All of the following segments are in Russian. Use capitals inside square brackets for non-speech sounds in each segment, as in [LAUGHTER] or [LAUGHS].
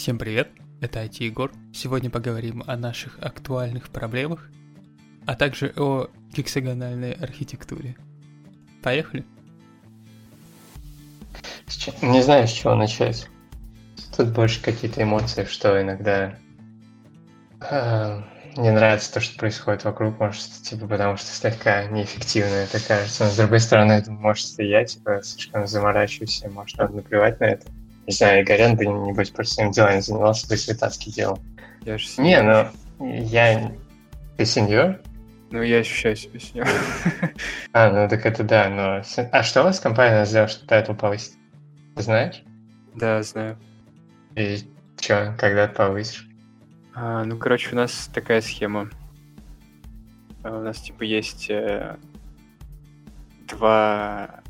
Всем привет, это IT Егор. Сегодня поговорим о наших актуальных проблемах, а также о гексагональной архитектуре. Поехали? Не знаю, с чего начать. Тут больше какие-то эмоции, что иногда э, не нравится то, что происходит вокруг, может, типа, потому что слегка неэффективно это кажется. Но с другой стороны, это может я, типа, слишком заморачиваюсь, и может, надо наплевать на это. Не знаю, Игорян бы, небось, просто своим делом занимался, бы свои task и делал. Я же Не, ну, я... Ты senior? Ну, я ощущаю себя senior ом. [LAUGHS] А, ну так это да, но... А что у вас компания сделала, что title повысить? Ты знаешь? Да, знаю. И что, когда ты повысишь? А, ну, короче, у нас такая схема. А, у нас, типа, есть э, два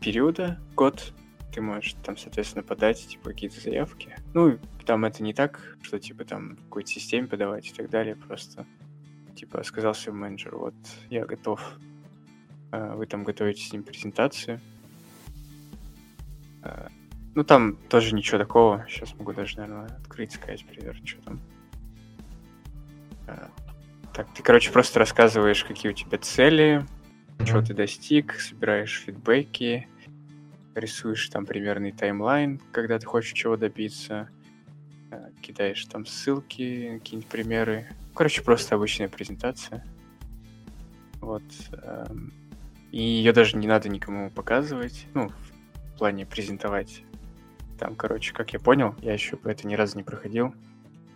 периода, год. Ты можешь там, соответственно, подать, типа, какие-то заявки. Ну, там это не так, что, типа, там какой-то системе подавать и так далее. Просто, типа, сказал своему менеджеру, вот, я готов. А, вы там готовите с ним презентацию. А, ну, там тоже ничего такого. Сейчас могу даже, наверное, открыть, пример, что там. Так, ты, короче, просто рассказываешь, какие у тебя цели, чего ты достиг, собираешь фидбэки, рисуешь там примерный таймлайн, когда ты хочешь чего добиться, э, кидаешь там ссылки, какие-нибудь примеры. Короче, просто обычная презентация. Вот. Эм, и ее даже не надо никому показывать, ну, в плане презентовать. Там, короче, как я понял, я еще по это ни разу не проходил,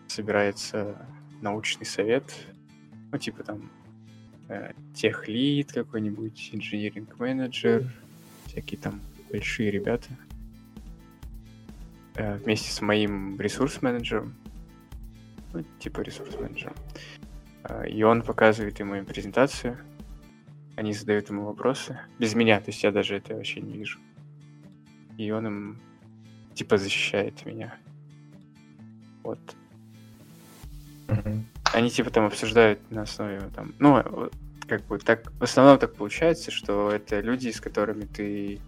собирается научный совет, ну, типа там э, техлит какой-нибудь, инженеринг менеджер, всякие там большие ребята, э, вместе с моим ресурс-менеджером, ну, типа ресурс-менеджером. Э, и он показывает ему им презентацию, они задают ему вопросы, без меня, то есть я даже это вообще не вижу. И он им, типа, защищает меня. Вот. Они типа там обсуждают на основе там, ну, как бы так, в основном так получается, что это люди, с которыми ты,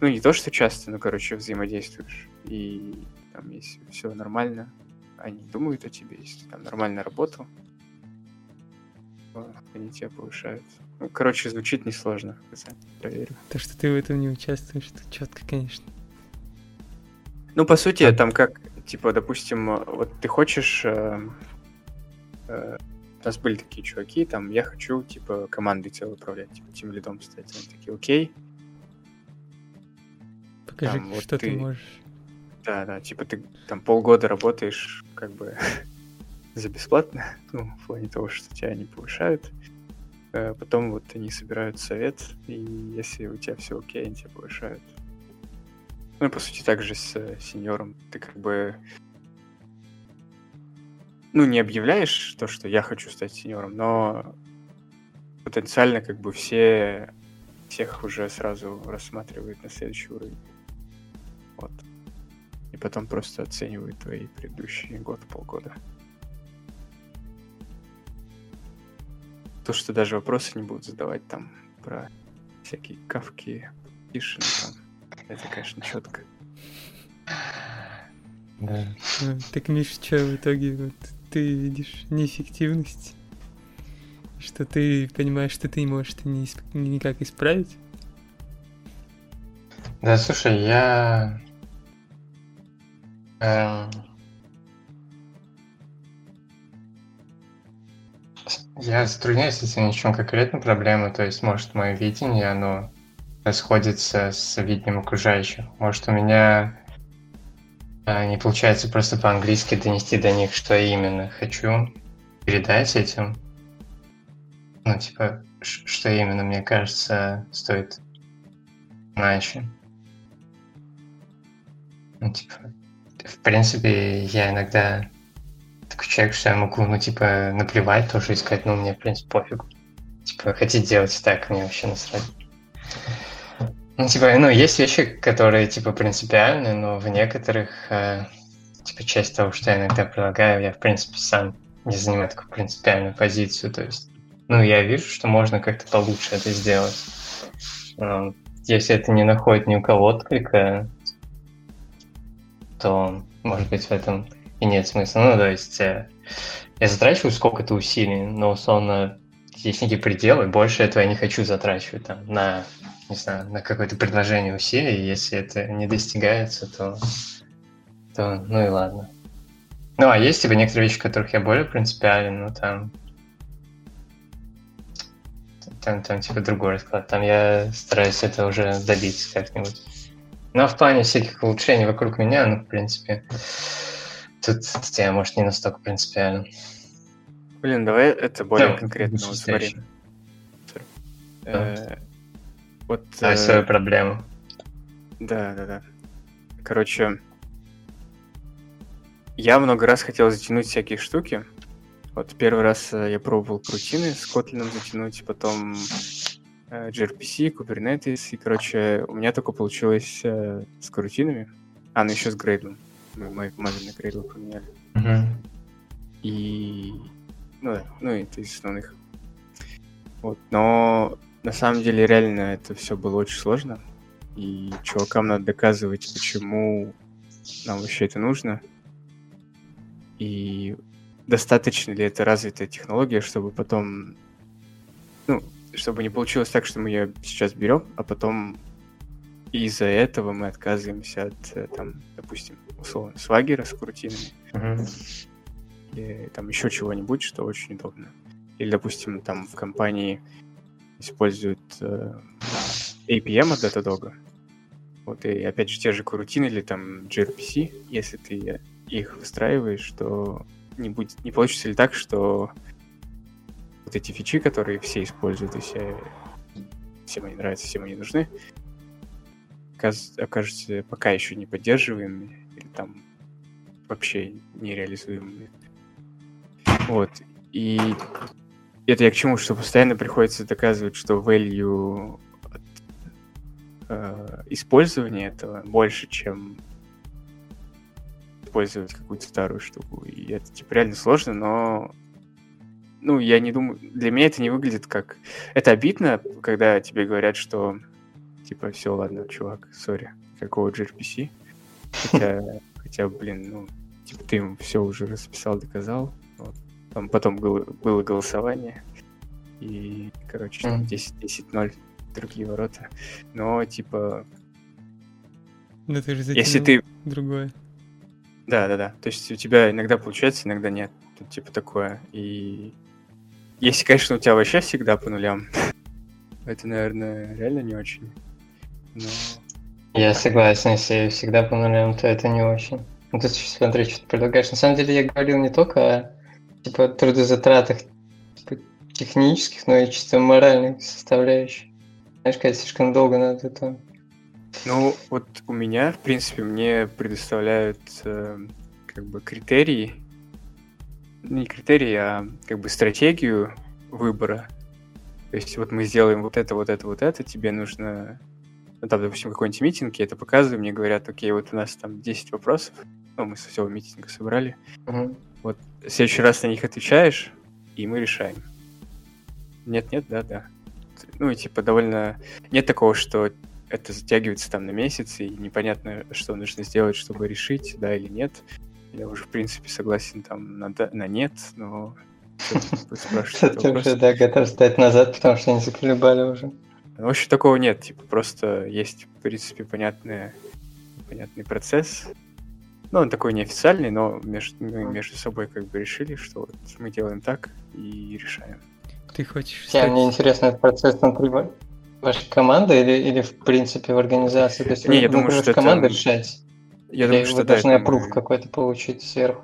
ну, не то, что часто, но, короче, взаимодействуешь. И там, если все нормально, они думают о тебе, если ты там нормально работал, они тебя повышают. Ну, короче, звучит несложно, проверю. То, что ты в этом не участвуешь, это четко, конечно. Ну, по сути, а... там как, типа, допустим, вот ты хочешь э, Э, у нас были такие чуваки, там, я хочу, типа, командой целой управлять, типа, тем лидом стать. Они такие, окей. Покажи, там, вот что ты... ты можешь. Да, да, типа, ты там полгода работаешь, как бы, [LAUGHS] за бесплатно, [LAUGHS] ну, в плане того, что тебя не повышают. Э, потом вот они собирают совет, и если у тебя все окей, они тебя повышают. Ну и по сути также с э, сеньором. Ты как бы ну, не объявляешь то, что я хочу стать сеньором, но потенциально как бы все всех уже сразу рассматривают на следующий уровень. Вот. И потом просто оценивают твои предыдущие год, полгода. То, что даже вопросы не будут задавать там про всякие кавки, тишины там. Это, конечно, четко. Да. Ну, так, Миш, что в итоге вот ты видишь неэффективность, что ты понимаешь, что ты не можешь это ни, никак исправить? Да, слушай, я... Эм... Я затрудняюсь с этим ничем конкретной проблемой, то есть, может, мое видение, оно расходится с видением окружающих. Может, у меня а, не получается просто по-английски донести до них, что именно хочу передать этим. Ну, типа, что именно, мне кажется, стоит иначе. Ну, типа, в принципе, я иногда такой человек, что я могу, ну, типа, наплевать тоже и сказать, ну, мне, в принципе, пофигу. Типа, хотите делать так, мне вообще насрать. Ну, типа, ну, есть вещи, которые, типа, принципиальны, но в некоторых, э, типа, часть того, что я иногда предлагаю, я, в принципе, сам не занимаю такую принципиальную позицию. То есть, ну, я вижу, что можно как-то получше это сделать. Но если это не находит ни у кого отклика, то, может быть, в этом и нет смысла. Ну, то есть э, я затрачиваю сколько-то усилий, но условно есть некие пределы, больше этого я не хочу затрачивать там на, не знаю, на какое-то предложение усилий, если это не достигается, то, то ну и ладно. Ну, а есть типа некоторые вещи, в которых я более принципиален, ну там там, там типа другой расклад. Там я стараюсь это уже добиться как-нибудь. Но в плане всяких улучшений вокруг меня, ну, в принципе, тут, тут я, может, не настолько принципиально. Блин, давай это более да, конкретно. Вот смотри. Э, вот, давай э, свою проблему. Да, да, да. Короче, я много раз хотел затянуть всякие штуки. Вот первый раз э, я пробовал крутины с Kotlin затянуть, потом gRPC, Kubernetes, и, короче, у меня только получилось э, с крутинами. А, ну еще с грейдлом. Мы, мы мобильный грейдл поменяли. Uh-huh. И... Ну да, ну это из основных. Вот, но на самом деле реально это все было очень сложно. И чувакам надо доказывать, почему нам вообще это нужно. И достаточно ли это развитая технология, чтобы потом чтобы не получилось так, что мы ее сейчас берем, а потом из-за этого мы отказываемся от, э, там, допустим, условно, свагера с крутинами. Uh-huh. Или там еще чего-нибудь, что очень удобно. Или, допустим, там в компании используют э, APM от Datadog. Вот, и опять же, те же крутины или там gRPC, если ты их выстраиваешь, то не, будет, не получится ли так, что вот эти фичи, которые все используют, и все, всем они нравятся, всем они нужны, окажутся пока еще не поддерживаемыми или там вообще нереализуемыми. Вот. И это я к чему, что постоянно приходится доказывать, что value от э, использования этого больше, чем использовать какую-то старую штуку. И это типа реально сложно, но ну, я не думаю, для меня это не выглядит как... Это обидно, когда тебе говорят, что, типа, все, ладно, чувак, сори, какого gRPC. Хотя, [LAUGHS] хотя, блин, ну, типа, ты ему все уже расписал, доказал. Вот. Там потом было, было голосование, и, короче, mm. 10-10-0 другие ворота. Но, типа... Да ты же если ты... другое. Да, да, да. То есть у тебя иногда получается, иногда нет. Тут типа такое. И если, конечно, у тебя вообще всегда по нулям. Это, наверное, реально не очень. Но... Я согласен, если всегда по нулям, то это не очень. Ну, ты смотри, что ты предлагаешь. На самом деле я говорил не только о типа, трудозатратах типа, технических, но и чисто моральных составляющих. Знаешь, когда слишком долго надо это... Ну, вот у меня, в принципе, мне предоставляют э, как бы критерии, не критерий, а как бы стратегию выбора. То есть вот мы сделаем вот это, вот это, вот это, тебе нужно, ну, там, допустим, какой-нибудь митинг, я это показываю, мне говорят, окей, вот у нас там 10 вопросов, ну, мы со всего митинга собрали. Uh-huh. Вот в следующий раз на них отвечаешь, и мы решаем. Нет-нет, да-да. Ну, и типа довольно... Нет такого, что это затягивается там на месяц, и непонятно, что нужно сделать, чтобы решить, да или нет. Я уже, в принципе, согласен там на, на нет, но ты [LAUGHS] уже, да, готов стать назад, потому что они заколебали уже. В общем, такого нет, типа, просто есть, в принципе, понятный, понятный процесс. Ну, он такой неофициальный, но между, мы между собой как бы решили, что вот мы делаем так и решаем. Ты хочешь... Я, мне интересно, этот процесс внутри вашей команды или, или в принципе в организации? То есть Не, вы, я думаю, что команда это... решать? Я думаю, что вы да, должны опруф мы... какой-то получить сверху.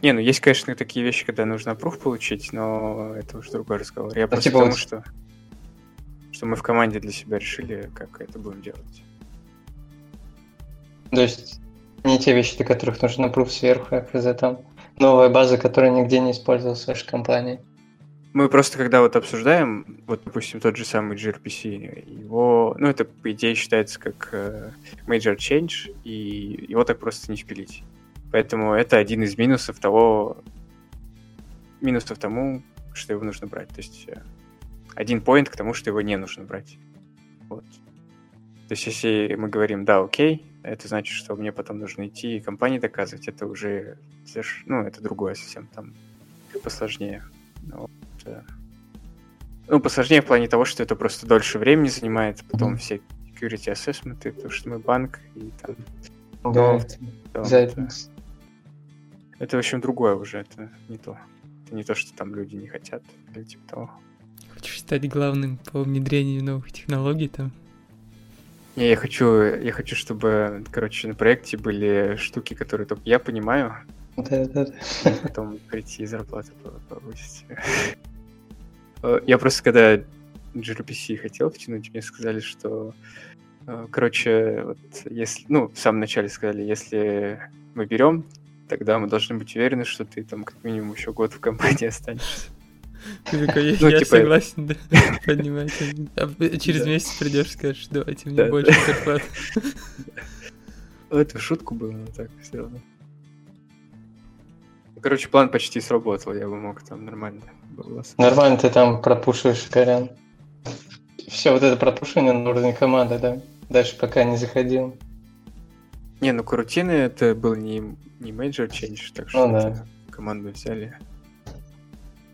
Не, ну есть, конечно, такие вещи, когда нужно пруф получить, но это уже другой разговор. Я а просто типа потому, вот... что, что мы в команде для себя решили, как это будем делать. То есть не те вещи, для которых нужно пруф сверху, а за там новая база, которая нигде не использовалась в вашей компании. Мы просто когда вот обсуждаем, вот, допустим, тот же самый gRPC, его, ну, это, по идее, считается как uh, major change, и его так просто не впилить. Поэтому это один из минусов того, минусов тому, что его нужно брать. То есть э, один поинт к тому, что его не нужно брать. Вот. То есть если мы говорим, да, окей, Это значит, что мне потом нужно идти и компании доказывать. Это уже, ну, это другое совсем, там посложнее. Ну, вот, ну, посложнее в плане того, что это просто дольше времени занимает, потом mm-hmm. все security assessment, потому что мы банк, и там... Да, то, это, это, в общем, другое уже, это не то. Это не то, что там люди не хотят, или типа того. Хочешь стать главным по внедрению новых технологий там? Не, я хочу, я хочу, чтобы, короче, на проекте были штуки, которые только я понимаю. Да, да, да. Потом прийти и зарплату повысить. Э, я просто когда gRPC хотел втянуть, мне сказали, что, э, короче, вот если, ну, в самом начале сказали, если мы берем, тогда мы должны быть уверены, что ты там как минимум еще год в компании останешься. Ты такой, я, ну, я типа... согласен, да, [LAUGHS] понимаете. А через да. месяц придешь, скажешь, давайте мне да, больше [LAUGHS] да. зарплаты. Это шутку было, но так все равно. Короче, план почти сработал, я бы мог там нормально Нормально ты там пропушиваешь, Корян. Все, вот это пропушивание на уровне команды, да? Дальше пока не заходил. Не, ну крутины это был не, не major change, так что ну, да. команду взяли.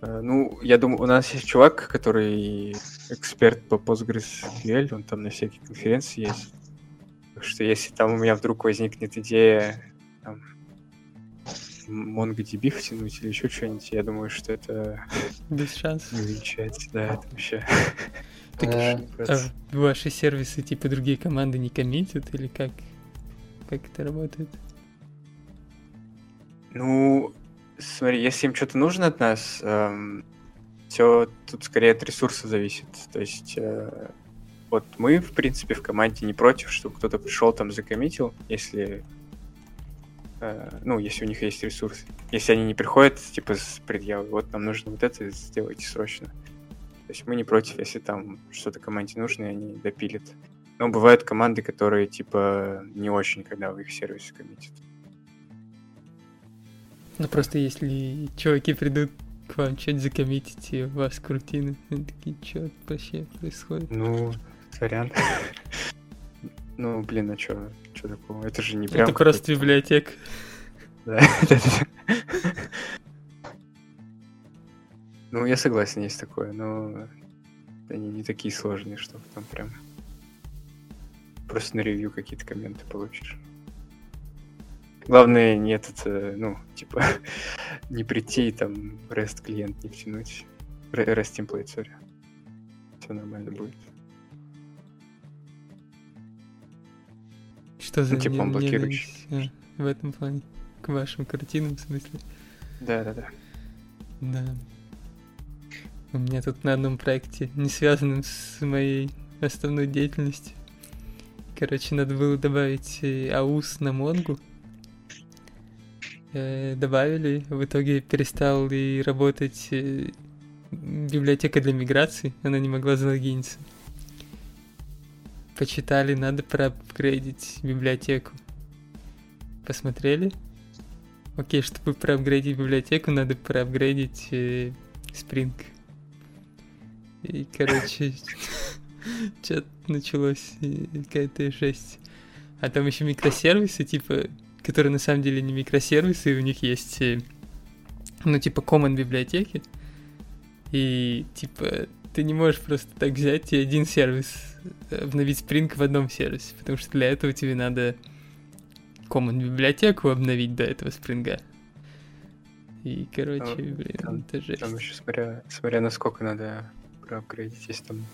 А, ну, я думаю, у нас есть чувак, который эксперт по PostgreSQL, он там на всякие конференции есть. Так что если там у меня вдруг возникнет идея MongoDB втянуть или еще что-нибудь, я думаю, что это... Без шансов. Не увеличается, да, это вообще... [LAUGHS] Так, а, а ваши сервисы типа другие команды не коммитят или как? Как это работает? Ну, смотри, если им что-то нужно от нас, эм, все тут скорее от ресурса зависит. То есть э, вот мы, в принципе, в команде не против, чтобы кто-то пришел там закоммитил, если Э, ну, если у них есть ресурсы. Если они не приходят, типа, с предъявой, вот нам нужно вот это, сделайте срочно. То есть мы не против, если там что-то команде нужно, и они допилят. Но бывают команды, которые, типа, не очень, когда в их сервисе коммитят. Ну, просто если чуваки придут к вам что-то закоммитить, и у вас крутины, такие, что вообще происходит? Ну, сорян. Ну, блин, а что? Что такого? Это же не прям... Это просто библиотека. [LAUGHS] Да. Ну, я согласен, есть такое, но они не такие сложные, что там прям просто на ревью какие-то комменты получишь. Главное не этот, э, ну, типа, [LAUGHS] не прийти и там REST клиент не втянуть. REST template, сори. Все нормально будет. Что за ну, типа он блокирующий. А, в этом плане. К вашим картинам, в смысле. Да, да, да. Да. У меня тут на одном проекте, не связанном с моей основной деятельностью. Короче, надо было добавить э, аус на Монгу. Э, добавили, в итоге перестал и работать библиотека для миграции, она не могла залогиниться почитали, надо проапгрейдить библиотеку. Посмотрели? Окей, чтобы проапгрейдить библиотеку, надо проапгрейдить э, Spring. И, короче, [LAUGHS] что-то началось, какая-то жесть. А там еще микросервисы, типа, которые на самом деле не микросервисы, у них есть, э, ну, типа, common библиотеки. И, типа, ты не можешь просто так взять и один сервис обновить Spring в одном сервисе, потому что для этого тебе надо common библиотеку обновить до этого Spring. И, короче, ну, блин, там, это жесть. Там еще смотря, смотря насколько надо проапгрейдить, если там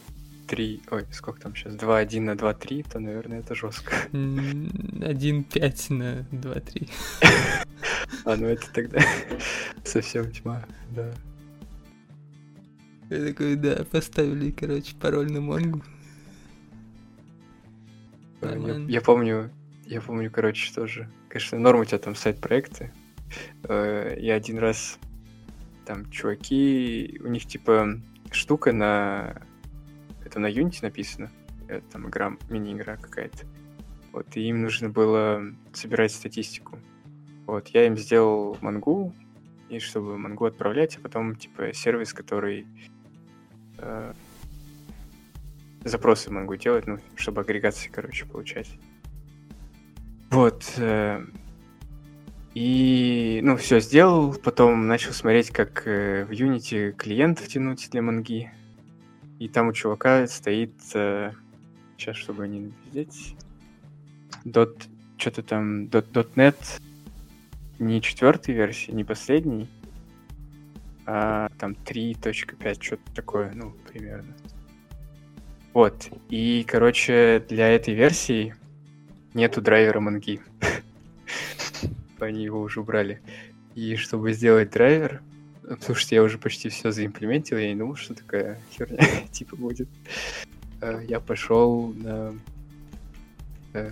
3, ой, сколько там сейчас, 2.1 на 2.3, то, наверное, это жестко. 1.5 [LAUGHS] на 2.3. [LAUGHS] А, ну это тогда [LAUGHS] совсем тьма, да. Я такой, да, поставили, короче, пароль на Монгу. Я, я помню, я помню, короче, тоже. Конечно, норм у тебя там сайт-проекты. Э, я один раз там чуваки, у них типа штука на... Это на Unity написано. Это там игра, мини-игра какая-то. Вот, и им нужно было собирать статистику. Вот, я им сделал мангу, и чтобы мангу отправлять, а потом, типа, сервис, который э, запросы могу делать, ну, чтобы агрегации, короче, получать. Вот. э, И, ну, все сделал, потом начал смотреть, как э, в Unity клиентов тянуть для манги. И там у чувака стоит, сейчас, чтобы не dot, что-то там, .NET, не четвертой версии, не последней, а там 3.5, что-то такое, ну, примерно. Вот. И, короче, для этой версии нету драйвера манги. [LAUGHS] Они его уже убрали. И чтобы сделать драйвер, что я уже почти все заимплементил, я не думал, что такая херня [LAUGHS] типа будет. Э, Я пошел на э,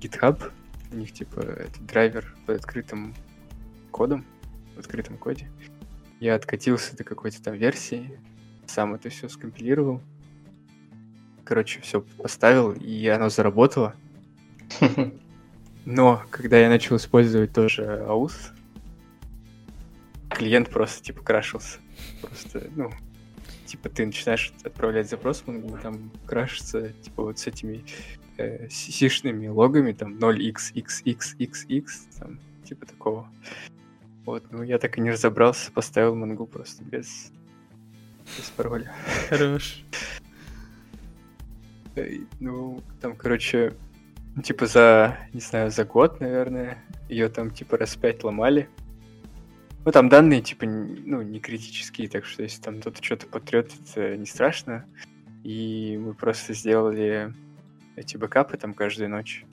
GitHub, у них типа это драйвер под открытым кодом, в открытом коде. Я откатился до какой-то там версии, сам это все скомпилировал. Короче, все поставил, и оно заработало. [LAUGHS] Но когда я начал использовать тоже AUS, клиент просто типа крашился. Просто, ну, типа ты начинаешь отправлять запрос, он там крашится, типа вот с этими э, сишными логами, там 0xxxxx, там, типа такого. Вот, ну я так и не разобрался, поставил мангу просто без, без пароля. Хорош. Ну, там, короче, ну, типа за, не знаю, за год, наверное, ее там типа раз пять ломали. Ну, там данные, типа, ну, не критические, так что если там кто-то что-то потрет, это не страшно. И мы просто сделали эти бэкапы там каждую ночь.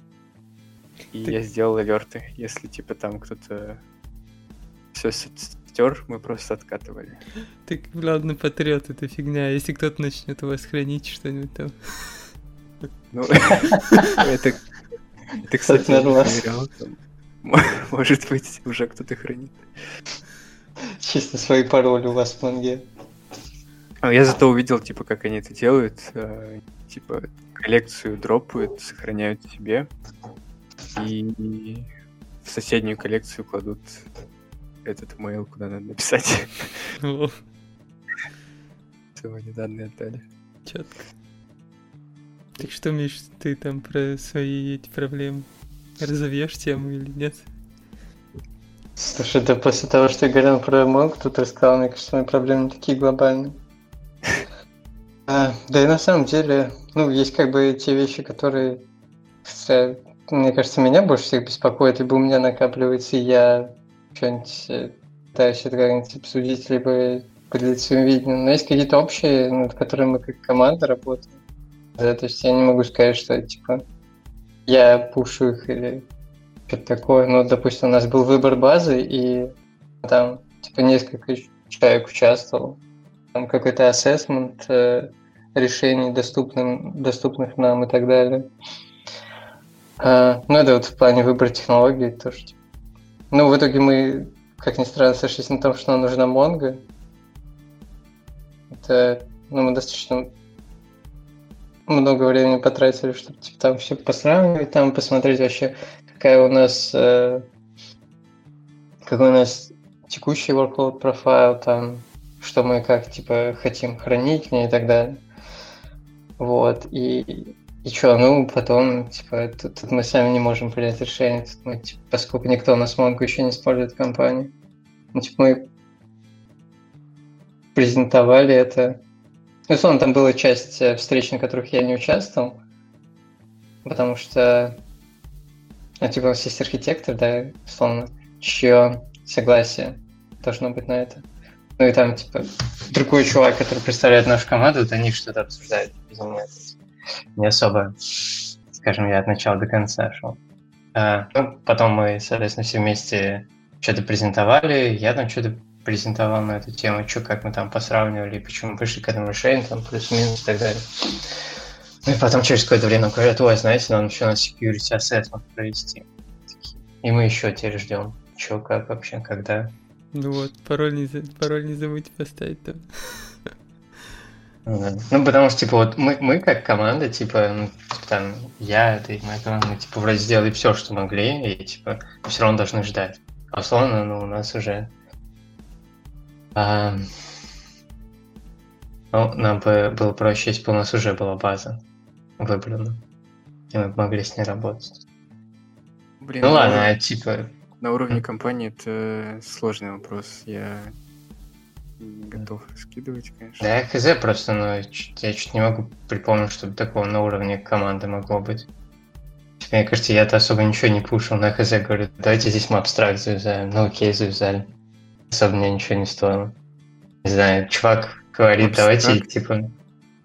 И Ты- я сделал алерты. Если, типа, там кто-то все стер, мы просто откатывали. Ты, ладно, патриот, это фигня. Если кто-то начнет у вас хранить что-нибудь там. Ну, [LAUGHS] это, это, кстати, нормально. Может быть, уже кто-то хранит. Чисто свои пароли у вас в манге. А я зато увидел, типа, как они это делают. э, Типа, коллекцию дропают, сохраняют себе. И в соседнюю коллекцию кладут этот mail, куда надо написать. Сегодня данные отдали. четко. Так что, Миш, ты там про свои эти проблемы разовьешь тему или нет? Слушай, да после того, что я говорил про мог, тут рассказал, мне кажется, мои проблемы не такие глобальные. [LAUGHS] А, да и на самом деле, ну, есть как бы те вещи, которые, мне кажется, меня больше всех беспокоят, либо у меня накапливается, и я что-нибудь э, пытаюсь это как-нибудь обсудить, либо поделиться своим видением. Но есть какие-то общие, над которыми мы как команда работаем. Да, то есть я не могу сказать, что, типа, я пушу их или что-то такое. Ну, допустим, у нас был выбор базы, и там, типа, несколько человек участвовал. Там какой-то ассессмент э, решений, доступным, доступных нам и так далее. А, ну, это вот в плане выбора технологий тоже. Ну, в итоге мы, как ни странно, сошлись на том, что нам нужна Mongo. Это, ну, мы достаточно много времени потратили, чтобы типа, там все посравнивать, там посмотреть вообще, какая у нас э, какой у нас текущий workload профайл, там, что мы как типа хотим хранить в ней и так далее. Вот, и, и что, ну, потом, типа, тут, тут мы сами не можем принять решение, тут мы, типа, поскольку никто у нас Mongo еще не использует в компании. Ну, типа, мы презентовали это. Ну, условно, там была часть э, встреч, на которых я не участвовал, потому что, ну, типа, у нас есть архитектор, да, условно, чье согласие должно быть на это. Ну и там, типа, другой чувак, который представляет нашу команду, вот они что-то обсуждают без меня. Не особо, скажем, я от начала до конца шел. А, ну, потом мы, соответственно, все вместе что-то презентовали, я там что-то презентовал на эту тему, что, как мы там посравнивали, почему пришли к этому решению, там, плюс-минус и так далее. Ну и потом через какое-то время говорят, ой, знаете, нам еще на security assessment провести. И мы еще теперь ждем. Че, как вообще, когда? Ну вот, пароль не, пароль не забудьте поставить там. Ну, да. Ну, потому что, типа, вот мы, мы как команда, типа, ну, там, я, ты моя команда, мы, типа, вроде сделали все, что могли, и, типа, все равно должны ждать. А условно, ну, у нас уже... а, ну, нам бы было проще, если бы у нас уже была база выбрана, и мы бы могли с ней работать. Блин, Ну на ладно, уровне- а типа... На уровне компании это сложный вопрос. Я не готов раскидывать, конечно. Да, я хз просто, но я чуть не могу припомнить, чтобы такого на уровне команды могло быть. Типа, Мне кажется, я-то особо ничего не пушил на хз, говорю, давайте здесь мы абстракт завязаем. Ну окей, завязали. Особо мне ничего не стоило. Не знаю, чувак говорит, давайте, Абстракт? типа...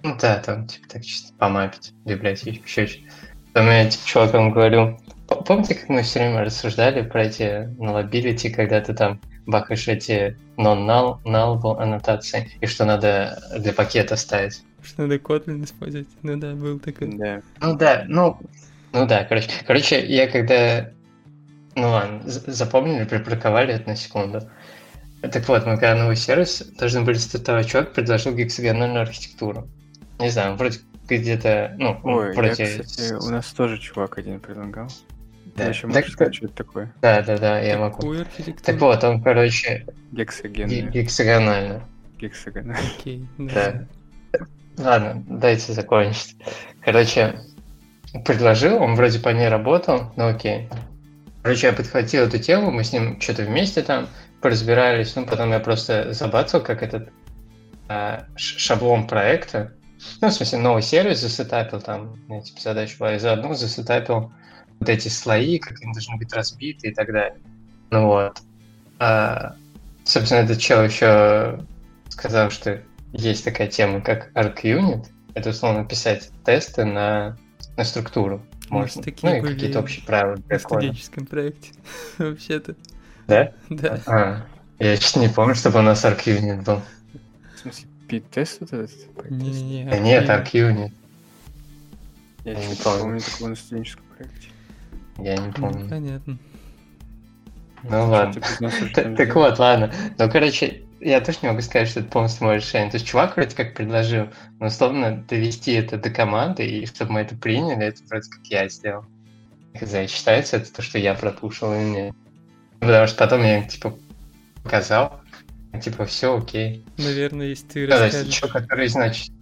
Ну да, там, типа, так чисто помапить библиотечку, еще чуть. Потом я, типа, чувакам говорю, «П- помните, как мы все время рассуждали про эти налабилити, когда ты там бахаешь эти non-null null аннотации, и что надо для пакета ставить? Что надо Kotlin использовать. Ну да, был такой. Да. Ну да, ну, ну да, короче. Короче, я когда... Ну ладно, запомнили, припарковали это на секунду. Так вот, мы когда новый сервис должны были стартовать, чувак предложил гексагональную архитектуру. Не знаю, вроде где-то, ну, Ой, я, вроде... кстати, у нас тоже чувак один предлагал. Да. Ты еще Так- можешь сказать, что это такое? Да, да, да, я могу. Какую архитектуру? Так вот, он, короче, ге- Гексогенный. гексагональную. Гексагон. [LAUGHS] Окей, да. Да. Ладно, дайте закончить. Короче, предложил, он вроде по ней работал, ну окей. Короче, я подхватил эту тему, мы с ним что-то вместе там поразбирались, ну потом я просто забацал, как этот а, шаблон проекта, ну, в смысле, новый сервис засетапил там, типа, задача была, и заодно засетапил вот эти слои, как они должны быть разбиты и так далее. Ну вот. А, собственно, этот чел еще сказал, что есть такая тема, как ArcUnit. Это условно писать тесты на, на структуру. У нас Можно. такие Ну и были какие-то общие правила для кода. студенческом проекте. [LAUGHS] Вообще-то. Да? Да. А, я чуть не помню, чтобы у нас ArcUnit был. В смысле, пит-тест вот этот? Не-не-не. Да нет. ArcUnit. Я Я не помню такого на студенческом проекте. Я не Ну, помню. понятно. Ну ладно. Что ты признался, что Т- там Так вот, ладно. Ну, короче, я тоже не могу сказать, что это полностью мое решение. То есть чувак вроде как предложил, но условно довести это до команды, и чтобы мы это приняли, это вроде как я сделал. Хз, считается это то, что я пропушил или нет. Потому что потом я им, типа, показал, типа, все окей. Наверное, если ты Да, то есть расскажешь, чё, который, значит,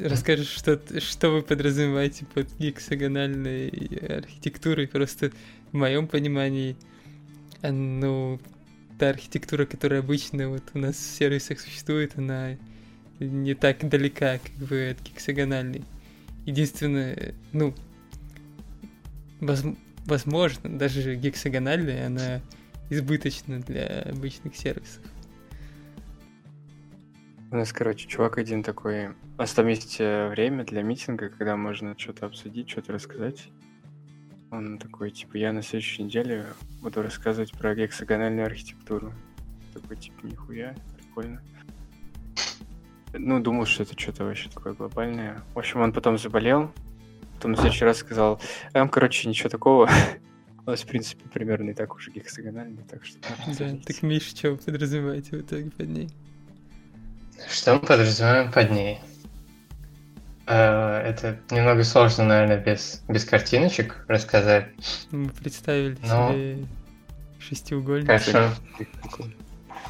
расскажешь, что, что вы подразумеваете под гексагональной архитектурой, просто в моем понимании, а, ну, та архитектура, которая обычно вот у нас в сервисах существует, она не так далека, как бы, от гексагональной. Единственное, ну, возм- возможно, даже гексагональная, она избыточна для обычных сервисов. У нас, короче, чувак один такой. У нас там есть э, время для митинга, когда можно что-то обсудить, что-то рассказать. Он такой, типа, я на следующей неделе буду рассказывать про гексагональную архитектуру. Такой, типа, нихуя, прикольно. Ну, думал, что это что-то вообще такое глобальное. В общем, он потом заболел. Потом на следующий раз сказал, там, короче, ничего такого. У нас, в принципе, примерно и так уже гексагональный, так что... Да, смотрите». так Миш, что вы подразумеваете в итоге под ней? что мы подразумеваем под ней? Э, Это немного сложно, наверное, без, без картиночек рассказать. Мы представили Ну, себе шестиугольник. Хорошо.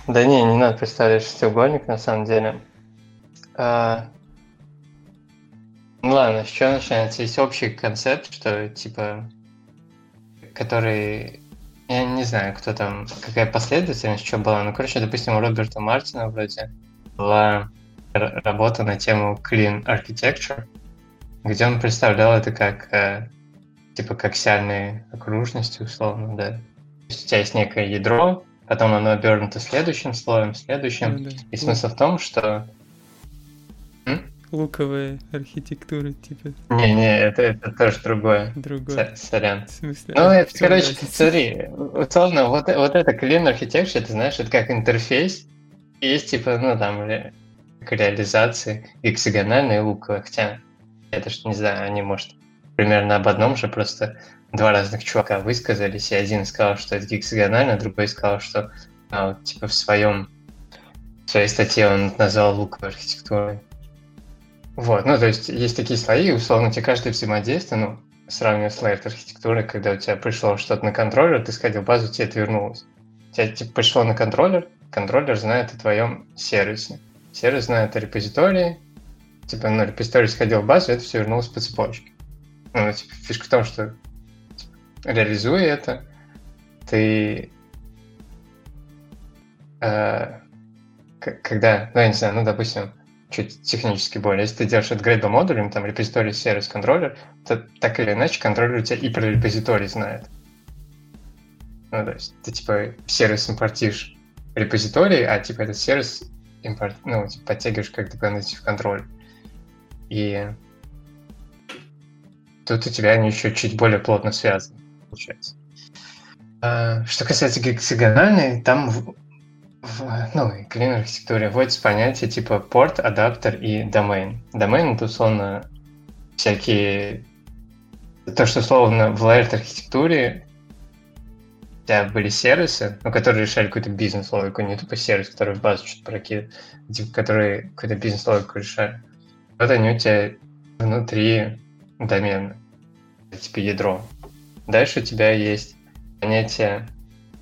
Да не, не надо представлять шестиугольник, на самом деле. А, Ну ладно, с чего начинается? Есть общий концепт, что типа, который... Я не знаю, кто там, какая последовательность, что была. Ну, короче, допустим, у Роберта Мартина вроде была работа на тему Clean Architecture, где он представлял это как э, типа как сальные окружности, условно, да. То есть у тебя есть некое ядро, потом оно обернуто следующим слоем, следующим. Ну да. И смысл в том, что... Луковая архитектура, типа, Не-не, это, это тоже другое. другое. Со- Сорян. В смысле, Ну, это, короче, разница? смотри, условно, вот, вот это Clean Architecture, ты знаешь, это как интерфейс, есть, типа, ну, там, как реализации гексагональной луковой, хотя, это ж, не знаю, они, может, примерно об одном же, просто два разных чувака высказались, и один сказал, что это гексагонально, другой сказал, что, а, вот, типа, в своем, в своей статье он назвал луковой архитектурой. Вот, ну, то есть, есть такие слои, условно, тебе каждое взаимодействие, ну, сравнивая с layered архитектурой, когда у тебя пришло что-то на контроллер, ты сходил в базу, тебе это вернулось. У тебя типа, пришло на контроллер, контроллер знает о твоем сервисе. Сервис знает о репозитории, типа, ну, репозиторий сходил в базу, это все вернулось по цепочке. Ну, типа, фишка в том, что типа, реализуя это, ты э, когда, ну, я не знаю, ну, допустим, чуть технически более, если ты делаешь по модулям, там, репозиторий, сервис, контроллер, то так или иначе контроллер у тебя и про репозиторий знает. Ну, то есть ты, типа, сервис импортишь репозиторий, а, типа, этот сервис импорт, ну, типа, подтягиваешь как dependency в контроль. И тут у тебя они еще чуть более плотно связаны, получается. А, что касается гексагональной, там в, в, ну, клин архитектуре вводится понятие типа порт, адаптер и домен. Домен это условно всякие то, что условно в layered архитектуре тебя были сервисы, ну, которые решали какую-то бизнес-логику, не тупо сервис, который в базу что-то прокидывает, типа, которые какую-то бизнес-логику решали. Вот они у тебя внутри домена, типа ядро. Дальше у тебя есть понятие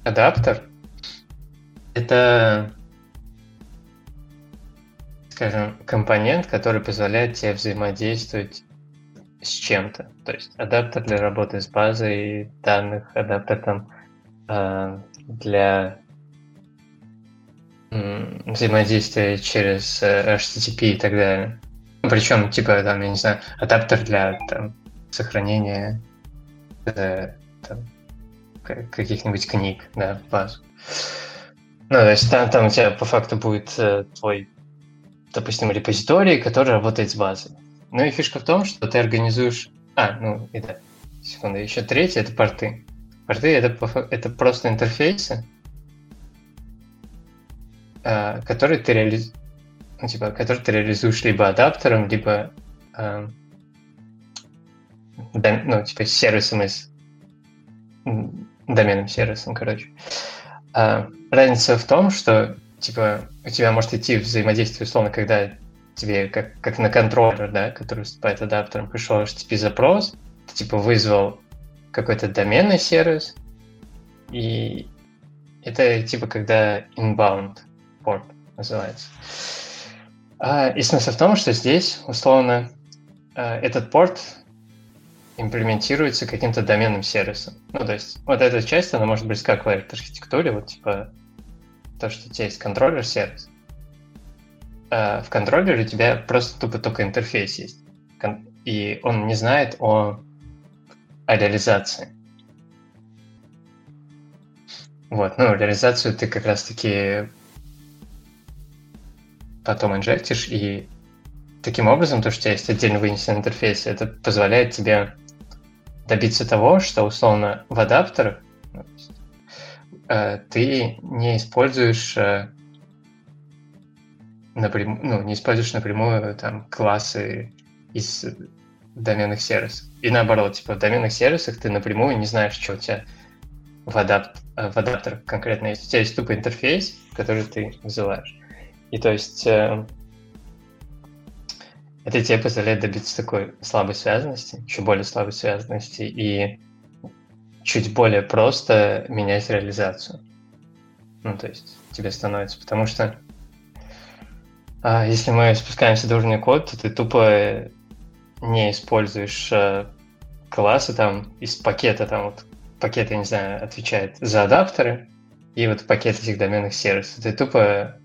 адаптер. Это, скажем, компонент, который позволяет тебе взаимодействовать с чем-то. То есть адаптер для работы с базой данных, адаптер там для взаимодействия через э, HTTP и так далее. Причем, типа, там, я не знаю, адаптер для там, сохранения э, каких-нибудь книг, да, в базу. Ну, то есть там, там у тебя по факту будет э, твой, допустим, репозиторий, который работает с базой. Ну и фишка в том, что ты организуешь... А, ну и да, секунду, еще третье — это порты. Порты — это, это просто интерфейсы, э, которые ты реализуешь ну, типа, который ты реализуешь либо адаптером, либо э, дом, ну, типа, сервисом из доменным сервисом, короче. А, разница в том, что типа у тебя может идти взаимодействие условно, когда тебе как, как на контроллер, да, который выступает адаптером, пришел HTTP запрос, ты типа вызвал какой-то доменный сервис, и это типа когда inbound порт называется. А, и смысл в том, что здесь, условно, а, этот порт имплементируется каким-то доменным сервисом. Ну, то есть, вот эта часть, она может быть как в архитектуре, вот типа то, что у тебя есть контроллер-сервис. А в контроллере у тебя просто тупо только интерфейс есть. И он не знает о, о реализации. Вот, ну, реализацию ты как раз-таки потом инжектишь, и таким образом, то, что у тебя есть отдельно вынесенный интерфейс, это позволяет тебе добиться того, что условно в адаптерах э, ты не используешь э, ну, не используешь напрямую там классы из доменных сервисов. И наоборот, типа в доменных сервисах ты напрямую не знаешь, что у тебя в, адапт, э, в адаптерах конкретно есть. У тебя есть тупо интерфейс, который ты вызываешь. И то есть э, это тебе позволяет добиться такой слабой связанности, еще более слабой связанности и чуть более просто менять реализацию. Ну, то есть тебе становится, потому что а, если мы спускаемся до уровня кода, то ты тупо не используешь а, классы там из пакета, там вот пакет, я не знаю, отвечает за адаптеры, и вот пакет этих доменных сервисов. Ты тупо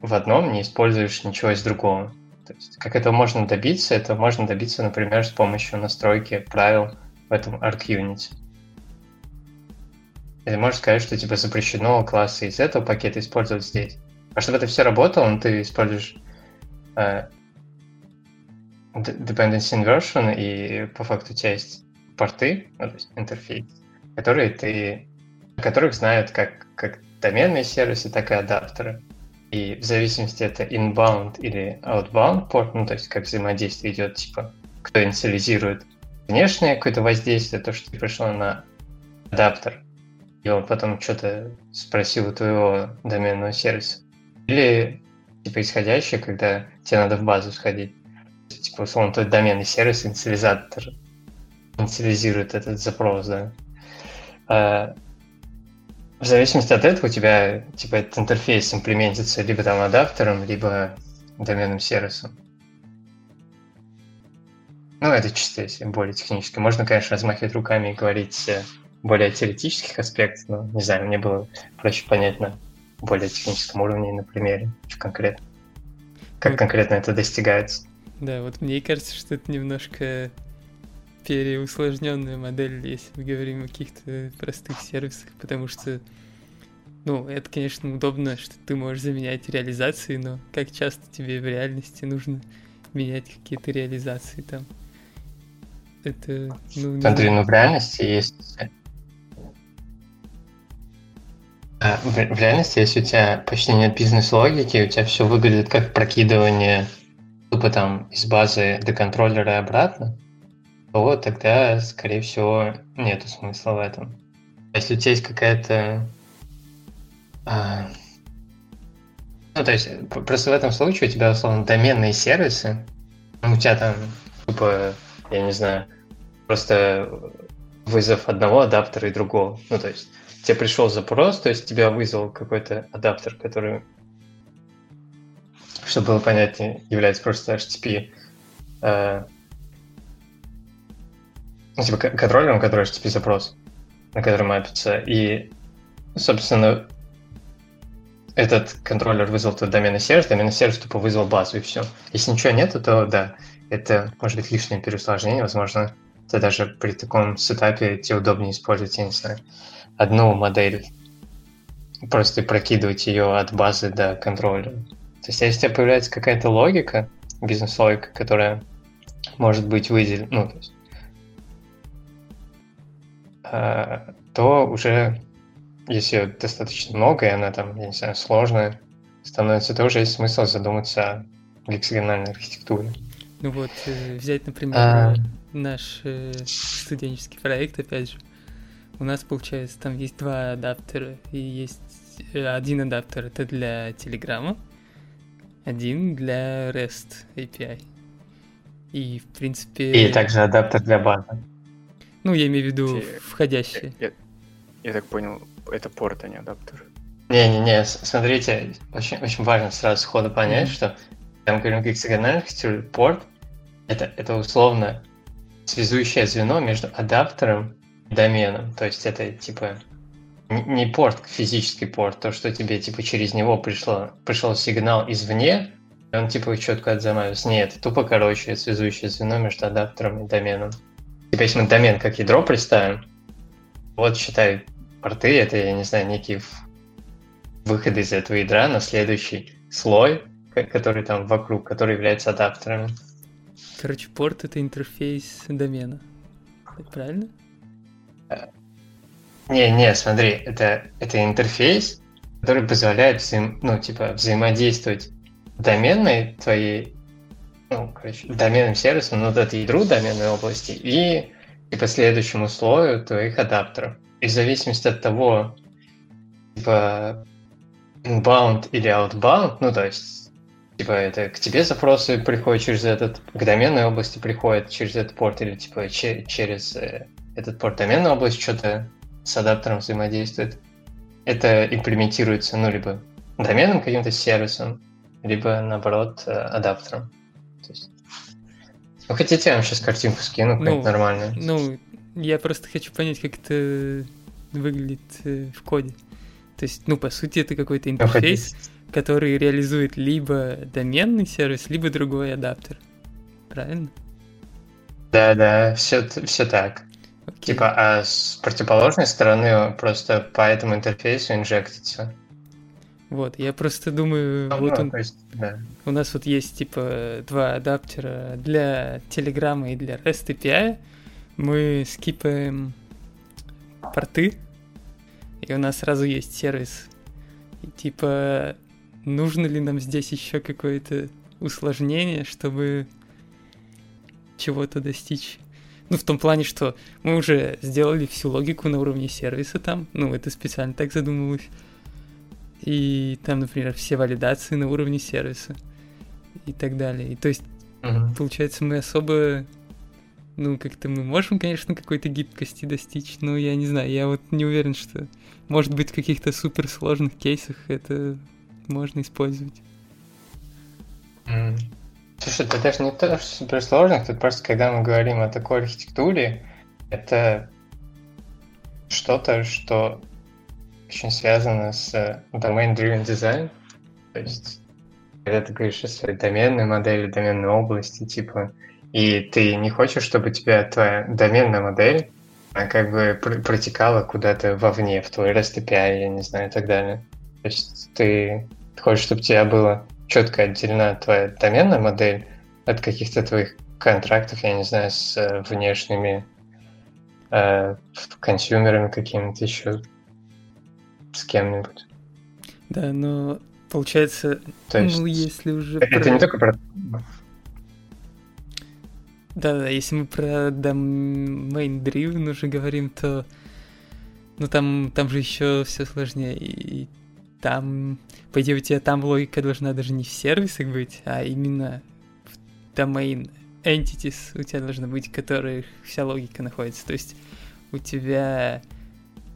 в одном не используешь ничего из другого. То есть, как это можно добиться? Это можно добиться, например, с помощью настройки правил в этом ArcUnit. И ты можешь сказать, что тебе запрещено классы из этого пакета использовать здесь. А чтобы это все работало, ну, ты используешь э, dependency inversion, и по факту у тебя есть порты, ну, то есть интерфейс, которые ты, которых знают как, как доменные сервисы, так и адаптеры. И в зависимости это inbound или outbound порт, ну то есть как взаимодействие идет, типа, кто инициализирует внешнее какое-то воздействие, то, что ты пришел на адаптер, и он потом что-то спросил у твоего доменного сервиса. Или типа исходящее, когда тебе надо в базу сходить. Типа, условно, твой доменный сервис, инициализатор инициализирует этот запрос, да. А, в зависимости от этого у тебя типа этот интерфейс имплементится либо там адаптером, либо доменным сервисом. Ну, это чисто если более технически. Можно, конечно, размахивать руками и говорить, более теоретических аспектов, но, не знаю, мне было проще понять на более техническом уровне на примере, что конкретно. Как конкретно это достигается. Да, вот мне кажется, что это немножко переусложненная модель, если мы говорим о каких-то простых сервисах, потому что, ну, это, конечно, удобно, что ты можешь заменять реализации, но как часто тебе в реальности нужно менять какие-то реализации там? Это, ну, Смотри, ну в реальности есть а, в, в реальности, если у тебя почти нет бизнес-логики, у тебя все выглядит как прокидывание тупо там из базы до контроллера и обратно, то тогда, скорее всего, нету смысла в этом. Если у тебя есть какая-то... А, ну, то есть, просто в этом случае у тебя, условно, доменные сервисы, у тебя там, тупо, я не знаю, просто вызов одного адаптера и другого. Ну, то есть, тебе пришел запрос, то есть тебя вызвал какой-то адаптер, который, чтобы было понятнее, является просто HTTP э, ну, типа контроллером, который HTTP запрос, на который мапится. И, собственно, этот контроллер вызвал твой доменный сервис, доменный сервис тупо вызвал базу, и все. Если ничего нету, то да, это может быть лишнее переусложнение, возможно, это даже при таком сетапе тебе удобнее использовать, я не знаю, одну модель, просто прокидывать ее от базы до контроллера. То есть, если у тебя появляется какая-то логика, бизнес-логика, которая может быть выделена, ну, то есть, э, то уже, если ее достаточно много, и она там, я не знаю, сложная, становится, то уже есть смысл задуматься о гексагональной архитектуре. Ну вот, э, взять, например, а... наш э, студенческий проект, опять же, у нас, получается, там есть два адаптера, и есть один адаптер это для Телеграма, один для REST API. И, в принципе... И также адаптер для базы. Ну, я имею в виду входящие. Я, я так понял, это порт, а не адаптер. Не-не-не, смотрите, очень, очень важно сразу сходу понять, mm-hmm. что там говорим гексагональный порт, это, это условно связующее звено между адаптером доменом. То есть это типа не порт, физический порт, то, что тебе типа через него пришло, пришел сигнал извне, и он типа четко отзывается. Нет, тупо, короче, связующее звено между адаптером и доменом. Типа, если мы домен как ядро представим, вот считай, порты это, я не знаю, некий выход из этого ядра на следующий слой, который там вокруг, который является адаптерами. Короче, порт это интерфейс домена. Правильно? Не, не, смотри, это, это интерфейс, который позволяет взаим, ну, типа, взаимодействовать доменной твоей, ну, короче, доменным сервисом, ну, вот ядру доменной области и, и по следующему слою твоих адаптеров. И в зависимости от того, типа, inbound или outbound, ну, то есть, типа, это к тебе запросы приходят через этот, к доменной области приходят через этот порт или, типа, че- через э, этот порт доменной области что-то с адаптером взаимодействует, это имплементируется, ну, либо доменным каким-то сервисом, либо, наоборот, э, адаптером. То есть... Ну, хотите, я вам сейчас картинку скину, ну, нормально. Ну, я просто хочу понять, как это выглядит э, в коде. То есть, ну, по сути, это какой-то интерфейс, ну, который реализует либо доменный сервис, либо другой адаптер. Правильно? Да, да, все, все так. Типа, а с противоположной стороны просто по этому интерфейсу инжектится. Вот, я просто думаю, ну, вот он, есть, да. у нас вот есть типа два адаптера для Telegram и для REST API. Мы скипаем порты, и у нас сразу есть сервис. И типа, нужно ли нам здесь еще какое-то усложнение, чтобы чего-то достичь? Ну, в том плане, что мы уже сделали всю логику на уровне сервиса там. Ну, это специально так задумывалось. И там, например, все валидации на уровне сервиса. И так далее. И то есть, uh-huh. получается, мы особо... Ну, как-то мы можем, конечно, какой-то гибкости достичь, но я не знаю, я вот не уверен, что, может быть, в каких-то суперсложных кейсах это можно использовать. Mm. Слушай, это даже не то, что суперсложно, тут просто когда мы говорим о такой архитектуре, это что-то, что очень связано с domain-driven design. То есть, когда ты говоришь о своей доменной модели, доменной области, типа, и ты не хочешь, чтобы тебя твоя доменная модель она как бы протекала куда-то вовне, в твой REST API, я не знаю, и так далее. То есть ты хочешь, чтобы у тебя была четко отделена твоя доменная модель от каких-то твоих контрактов, я не знаю, с э, внешними э, консюмерами какими-то еще, с кем-нибудь. Да, но получается, То есть, ну если уже... Это про... не только про... Да, да, если мы про domain driven уже говорим, то ну там, там же еще все сложнее. И там, по идее, у тебя там логика должна даже не в сервисах быть, а именно в domain entities у тебя должны быть, в которых вся логика находится. То есть у тебя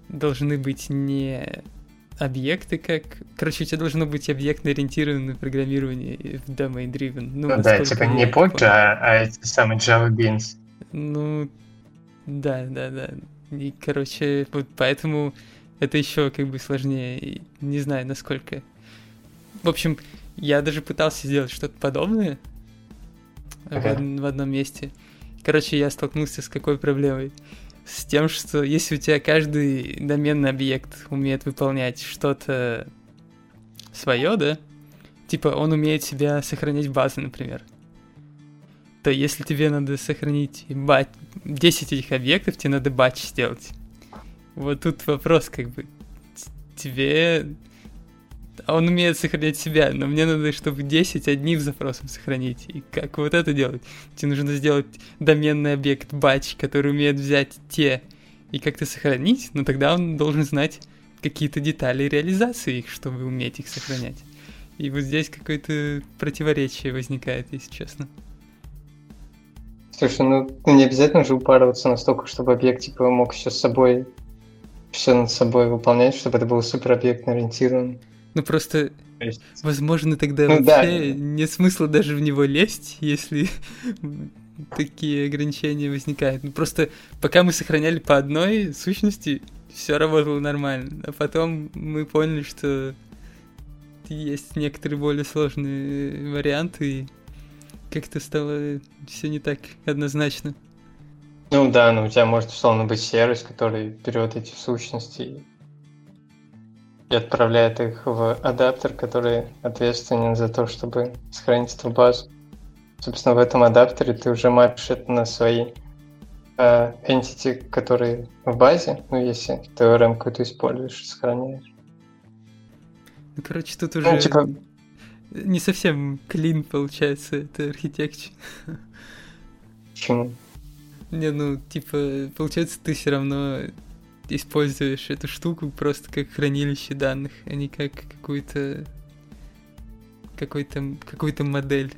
должны быть не объекты как... Короче, у тебя должно быть объектно-ориентированное программирование в domain-driven. Ну, ну да, типа не Poker, а, а эти самые Java Beans. Ну, да, да, да. И, короче, вот поэтому это еще как бы сложнее. Не знаю, насколько... В общем, я даже пытался сделать что-то подобное okay. в, од- в одном месте. Короче, я столкнулся с какой проблемой? с тем, что если у тебя каждый доменный объект умеет выполнять что-то свое, да, типа он умеет себя сохранять в базе, например, то если тебе надо сохранить бат... 10 этих объектов, тебе надо батч сделать. Вот тут вопрос, как бы, тебе он умеет сохранять себя, но мне надо, чтобы 10 одним запросом сохранить. И как вот это делать? Тебе нужно сделать доменный объект batch, который умеет взять те и как-то сохранить, но тогда он должен знать какие-то детали реализации их, чтобы уметь их сохранять. И вот здесь какое-то противоречие возникает, если честно. Слушай, ну не обязательно же упарываться настолько, чтобы объект типа мог все с собой, все над собой выполнять, чтобы это был супер объектно ориентирован. Ну просто, возможно, тогда ну, вообще да. нет смысла даже в него лезть, если [LAUGHS] такие ограничения возникают. Ну просто пока мы сохраняли по одной сущности, все работало нормально. А потом мы поняли, что есть некоторые более сложные варианты, и как-то стало все не так однозначно. Ну да, но у тебя может условно быть сервис, который берет эти сущности и отправляет их в адаптер, который ответственен за то, чтобы сохранить эту базу. Собственно, в этом адаптере ты уже мапишь это на свои э, entity, которые в базе, ну, если ORM какую-то используешь, сохраняешь. Ну, короче, тут ну, уже ну, типа... не совсем клин получается, это архитектура. Почему? Не, ну, типа, получается, ты все равно используешь эту штуку просто как хранилище данных, а не как какую-то какой-то какую-то модель.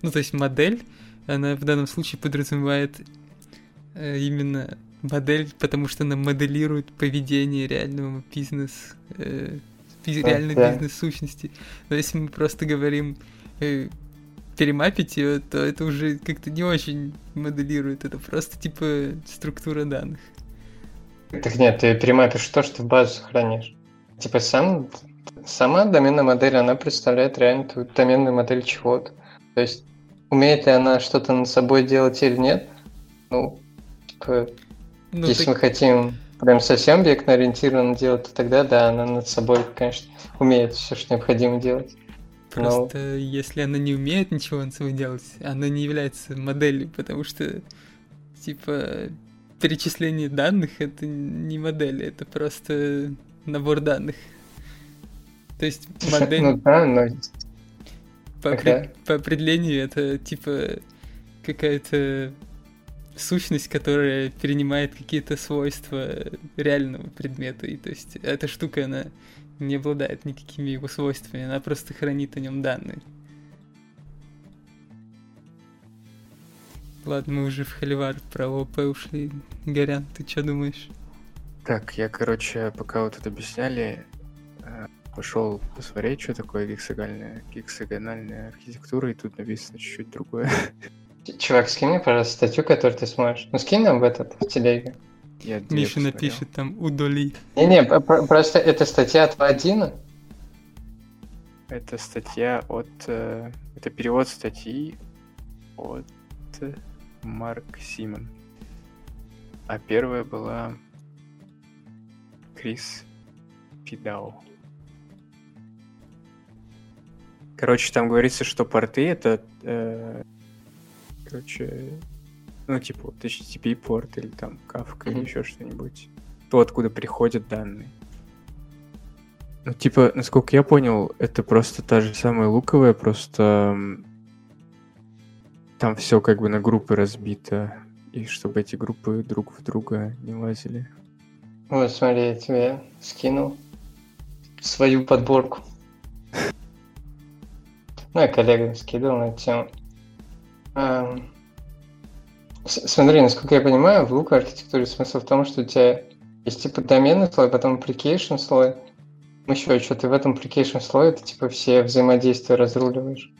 Ну, то есть модель, она в данном случае подразумевает э, именно модель, потому что она моделирует поведение реального бизнес, э, реальной да. бизнес-сущности. Но если мы просто говорим э, перемапить ее, то это уже как-то не очень моделирует, это просто типа структура данных. Так нет, ты перемапишь то, что в базу сохранишь. Типа сам, сама доменная модель, она представляет реально твою доменную модель чего-то. То есть умеет ли она что-то над собой делать или нет, ну, типа, ну если ты... мы хотим прям совсем объектно ориентированно делать, то тогда да, она над собой, конечно, умеет все, что необходимо делать. Просто Но... если она не умеет ничего собой делать, она не является моделью, потому что, типа, перечисление данных это не модель, это просто набор данных. То есть [LAUGHS] модель... Ну да, но... По, okay. по определению это типа какая-то сущность, которая перенимает какие-то свойства реального предмета. И то есть эта штука, она не обладает никакими его свойствами, она просто хранит о нем данные. Ладно, мы уже в Холивар про ОП ушли. Горян, ты что думаешь? Так, я, короче, пока вот это объясняли, э, пошел посмотреть, что такое гексагональная, гексагональная архитектура, и тут написано чуть-чуть другое. Чувак, скинь мне, пожалуйста, статью, которую ты смотришь. Ну, скинь нам в этот, в телеге. Я Миша напишет там удали. Не-не, просто это статья от Вадина. Это статья от... э, это перевод статьи от Марк Симон. А первая была Крис Фидау. Короче, там говорится, что порты это... э, короче... Ну, типа, вот HTTP порт или там Kafka или Мгм. еще что-нибудь. То, откуда приходят данные. Ну, типа, насколько я понял, это просто та же самая луковая, просто там все как бы на группы разбито, и чтобы эти группы друг в друга не лазили. Вот, смотри, я тебе скинул свою подборку. [LAUGHS] Ну, я коллега скидывал на эту тему. С- Смотри, насколько я понимаю, в луковой архитектуре смысл в том, что у тебя есть типа доменный слой, потом application слой, еще что-то, и в этом application слое ты типа все взаимодействия разруливаешь.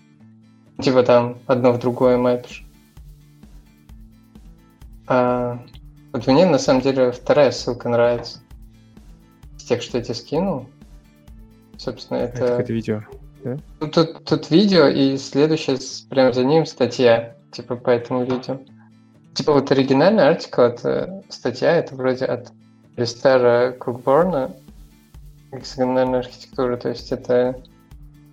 Типа там одно в другое мапишь. А, вот мне на самом деле вторая ссылка нравится. Из тех, что я тебе скинул. Собственно, Это, это... какое-то видео. Ну, тут, тут видео, и следующее с- прямо за ним статья, типа по этому видео. Типа вот оригинальный артикл, это статья, это вроде от Листера Кукборна, гексагональная архитектура, то есть это,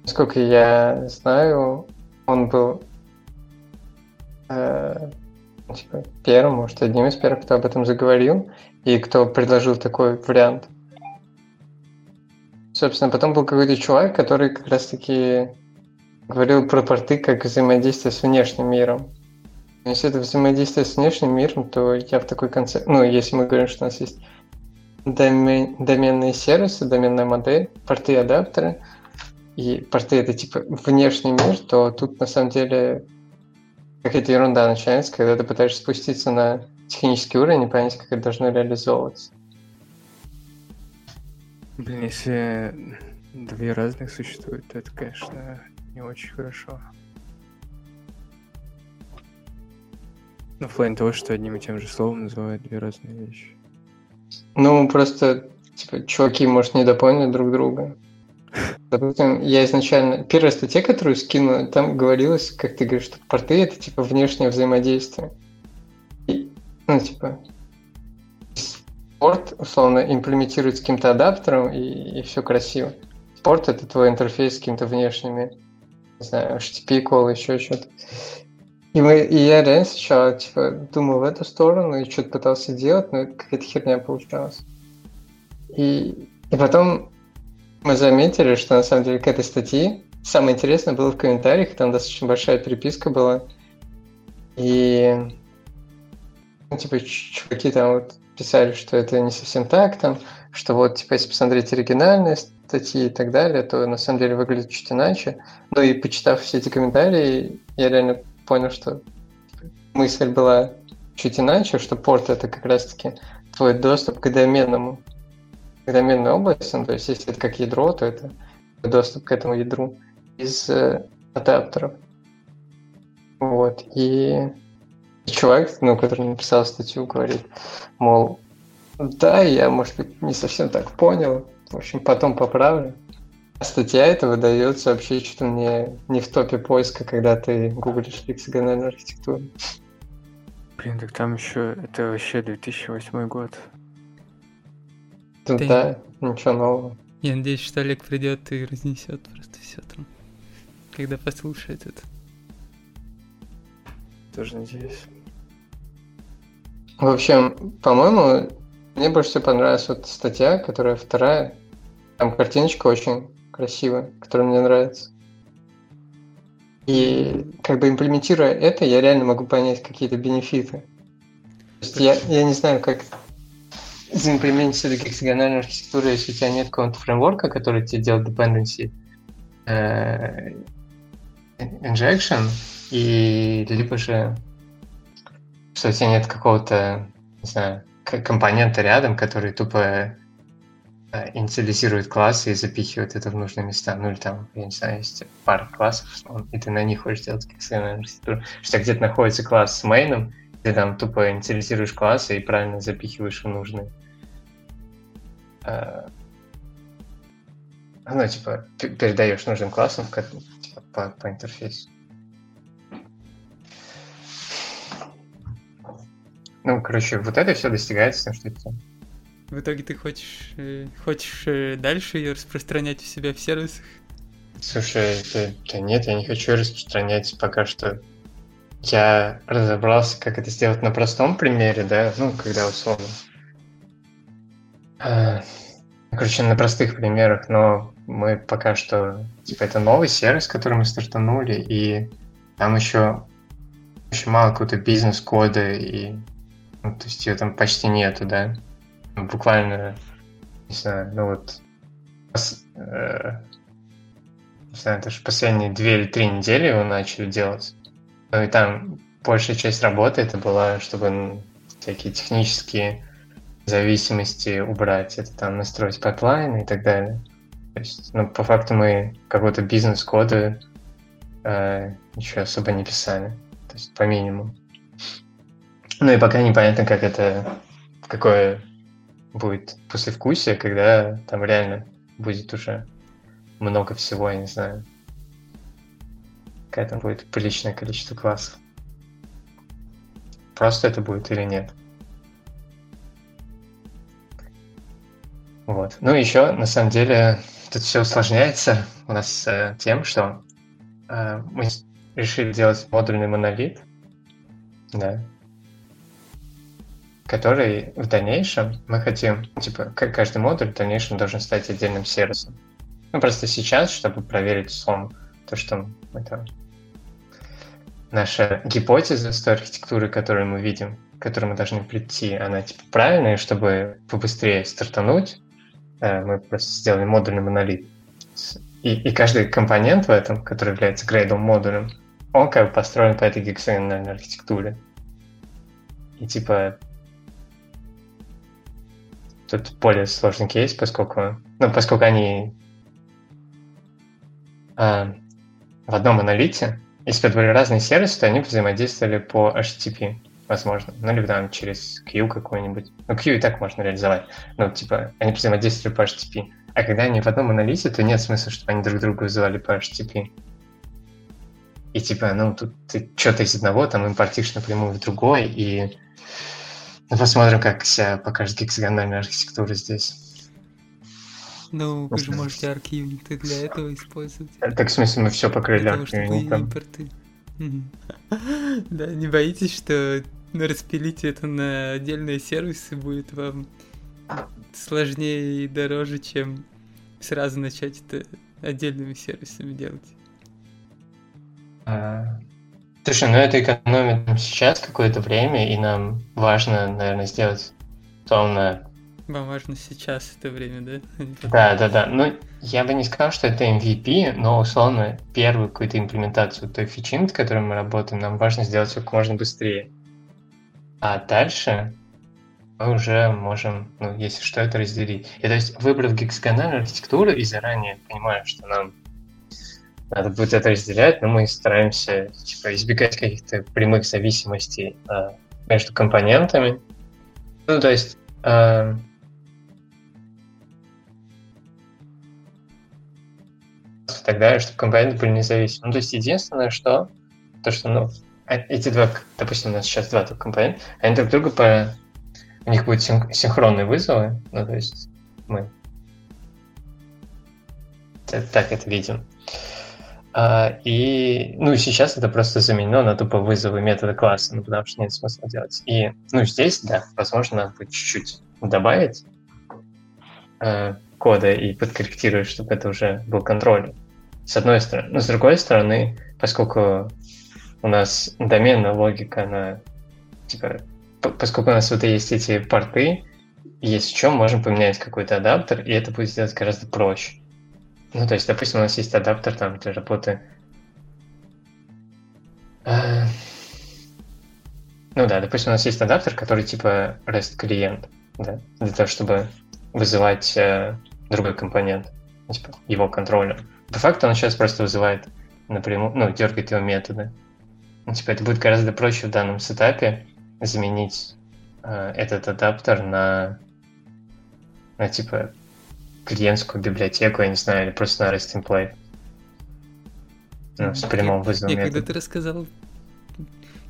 насколько я знаю, он был э, типа, первым, может, одним из первых, кто об этом заговорил, и кто предложил такой вариант. Собственно, потом был какой-то чувак, который как раз-таки говорил про порты как взаимодействие с внешним миром. Если это взаимодействие с внешним миром, то я в такой концепт... Ну, если мы говорим, что у нас есть домен... доменные сервисы, доменная модель, порты адаптеры, и порты это типа внешний мир, то тут на самом деле какая-то ерунда начинается, когда ты пытаешься спуститься на технический уровень и понять, как это должно реализовываться. Блин, если две разных существуют, то это, конечно, не очень хорошо. Ну, в плане того, что одним и тем же словом называют две разные вещи. Ну, просто, типа, чуваки, может, недопоняли друг друга. Допустим, я изначально... Первая статья, которую скину, там говорилось, как ты говоришь, что порты — это, типа, внешнее взаимодействие. И, ну, типа, порт, условно, имплементирует с каким-то адаптером, и, и все красиво. Порт — это твой интерфейс с какими-то внешними, не знаю, HTTP call, еще что-то. И, мы, и я реально сначала, типа, думал в эту сторону и что-то пытался делать, но какая-то херня получалась. И, и потом мы заметили, что на самом деле к этой статье самое интересное было в комментариях, там достаточно большая переписка была. И ну, типа, чуваки там вот писали, что это не совсем так, там, что вот, типа, если посмотреть оригинальные статьи и так далее, то на самом деле выглядит чуть иначе. Ну и почитав все эти комментарии, я реально понял, что мысль была чуть иначе, что порт это как раз-таки твой доступ к доменному, к доменной области, ну, то есть если это как ядро, то это доступ к этому ядру из э, адаптеров. Вот, и чувак, ну, который написал статью, говорит, мол, да, я, может быть, не совсем так понял, в общем, потом поправлю. А статья эта выдается вообще что-то не, не в топе поиска, когда ты гуглишь гексагональную архитектуру. Блин, так там еще... Это вообще 2008 год. Тут, Ты- да, ничего нового. Я надеюсь, что Олег придет и разнесет просто все там, когда послушает это. Тоже надеюсь. В общем, по-моему, мне больше всего понравилась вот статья, которая вторая. Там картиночка очень красивая, которая мне нравится. И как бы имплементируя это, я реально могу понять какие-то бенефиты. То есть я, я не знаю, как заимплементировать гексагональную архитектуру, если у тебя нет какого-то фреймворка, который тебе делает dependency э, injection, и либо же что у тебя нет какого-то, не знаю, компонента рядом, который тупо инициализирует классы и запихивает это в нужные места. Ну или там, я не знаю, есть пара классов, и ты на них хочешь делать гексагональную архитектуру. Что где-то находится класс с мейном, Ты там тупо инициализируешь классы и правильно запихиваешь в нужные. А, ну, типа, передаешь нужным классам типа, по, по интерфейсу. Ну, короче, вот это все достигается тем, что это в итоге ты хочешь, э, хочешь э, дальше ее распространять у себя в сервисах? Слушай, да, да нет, я не хочу распространять пока что. Я разобрался, как это сделать на простом примере, да, ну, когда условно. А, короче, на простых примерах, но мы пока что, типа, это новый сервис, который мы стартанули, и там еще очень мало какого-то бизнес-кода, и, ну, то есть ее там почти нету, да буквально, не знаю, ну вот, пос, э, не знаю, даже последние две или три недели его начали делать. Ну и там большая часть работы это была, чтобы всякие технические зависимости убрать, это там настроить pipeline и так далее. То есть, ну, по факту мы какого-то бизнес-кода э, ничего особо не писали. То есть по минимуму. Ну и пока непонятно, как это, какое будет послевкусие, когда там реально будет уже много всего, я не знаю. Какое там будет приличное количество классов. Просто это будет или нет. Вот. Ну и еще, на самом деле, тут все усложняется у нас э, тем, что э, мы решили делать модульный монолит, да, который в дальнейшем мы хотим, типа, каждый модуль в дальнейшем должен стать отдельным сервисом. Ну, просто сейчас, чтобы проверить сон, то, что мы. Наша гипотеза с той архитектуры, которую мы видим, к которой мы должны прийти, она, типа, правильная, чтобы побыстрее стартануть, э, мы просто сделали модульный монолит. И, и каждый компонент в этом, который является грейдом модулем, он как бы построен по этой гексагональной архитектуре. И типа тут более сложный кейс, поскольку, ну, поскольку они э, в одном аналите, если бы это были разные сервисы, то они взаимодействовали по HTTP, возможно. Ну, либо там через Q какой-нибудь. Ну, Q и так можно реализовать. Ну, типа, они взаимодействовали по HTTP. А когда они в одном аналите, то нет смысла, чтобы они друг друга вызывали по HTTP. И типа, ну, тут ты что-то из одного там импортишь напрямую в другой, и ну, посмотрим, как себя покажет гексагональная архитектура здесь. Ну, вы же можете арк-юниты для этого использовать. Э, так, в смысле, мы все покрыли арк-юнитом. Да, не боитесь, что распилить это на отдельные сервисы будет вам сложнее и дороже, чем сразу начать это отдельными сервисами делать? Слушай, ну это экономит сейчас какое-то время, и нам важно, наверное, сделать тонно... Вам важно сейчас это время, да? Да, да, да. Ну, я бы не сказал, что это MVP, но, условно, первую какую-то имплементацию той фичи, над которой мы работаем, нам важно сделать как можно быстрее. А дальше мы уже можем, ну, если что, это разделить. И то есть, выбрав гексагональную архитектуру и заранее понимая, что нам надо будет это разделять, но мы стараемся типа, избегать каких-то прямых зависимостей э, между компонентами. Ну, то есть так далее, чтобы компоненты были независимы. Ну, то есть единственное, что то, что, ну, а, эти два, допустим, у нас сейчас два компонента, они друг друга по... У них будут синхронные вызовы, ну, то есть мы так это видим. А, и, ну, сейчас это просто заменено на тупо вызовы метода класса, ну, потому что нет смысла делать. И, ну, здесь, да, возможно, надо будет чуть-чуть добавить э, кода и подкорректировать, чтобы это уже был контроль. С одной стороны. Но с другой стороны, поскольку у нас доменная логика, она, типа, поскольку у нас вот есть эти порты, есть в чем можем поменять какой-то адаптер, и это будет сделать гораздо проще. Ну, то есть, допустим, у нас есть адаптер там для работы. Э, ну да, допустим, у нас есть адаптер, который типа REST клиент, да, для того, чтобы вызывать э, другой компонент, ну, типа его контроллер. По факту он сейчас просто вызывает напрямую, ну, дергает его методы. Ну, типа, это будет гораздо проще в данном сетапе заменить э, этот адаптер на, на типа клиентскую библиотеку, я не знаю, или просто на REST template. Ну, с прямым вызовом. Я, когда ты рассказал,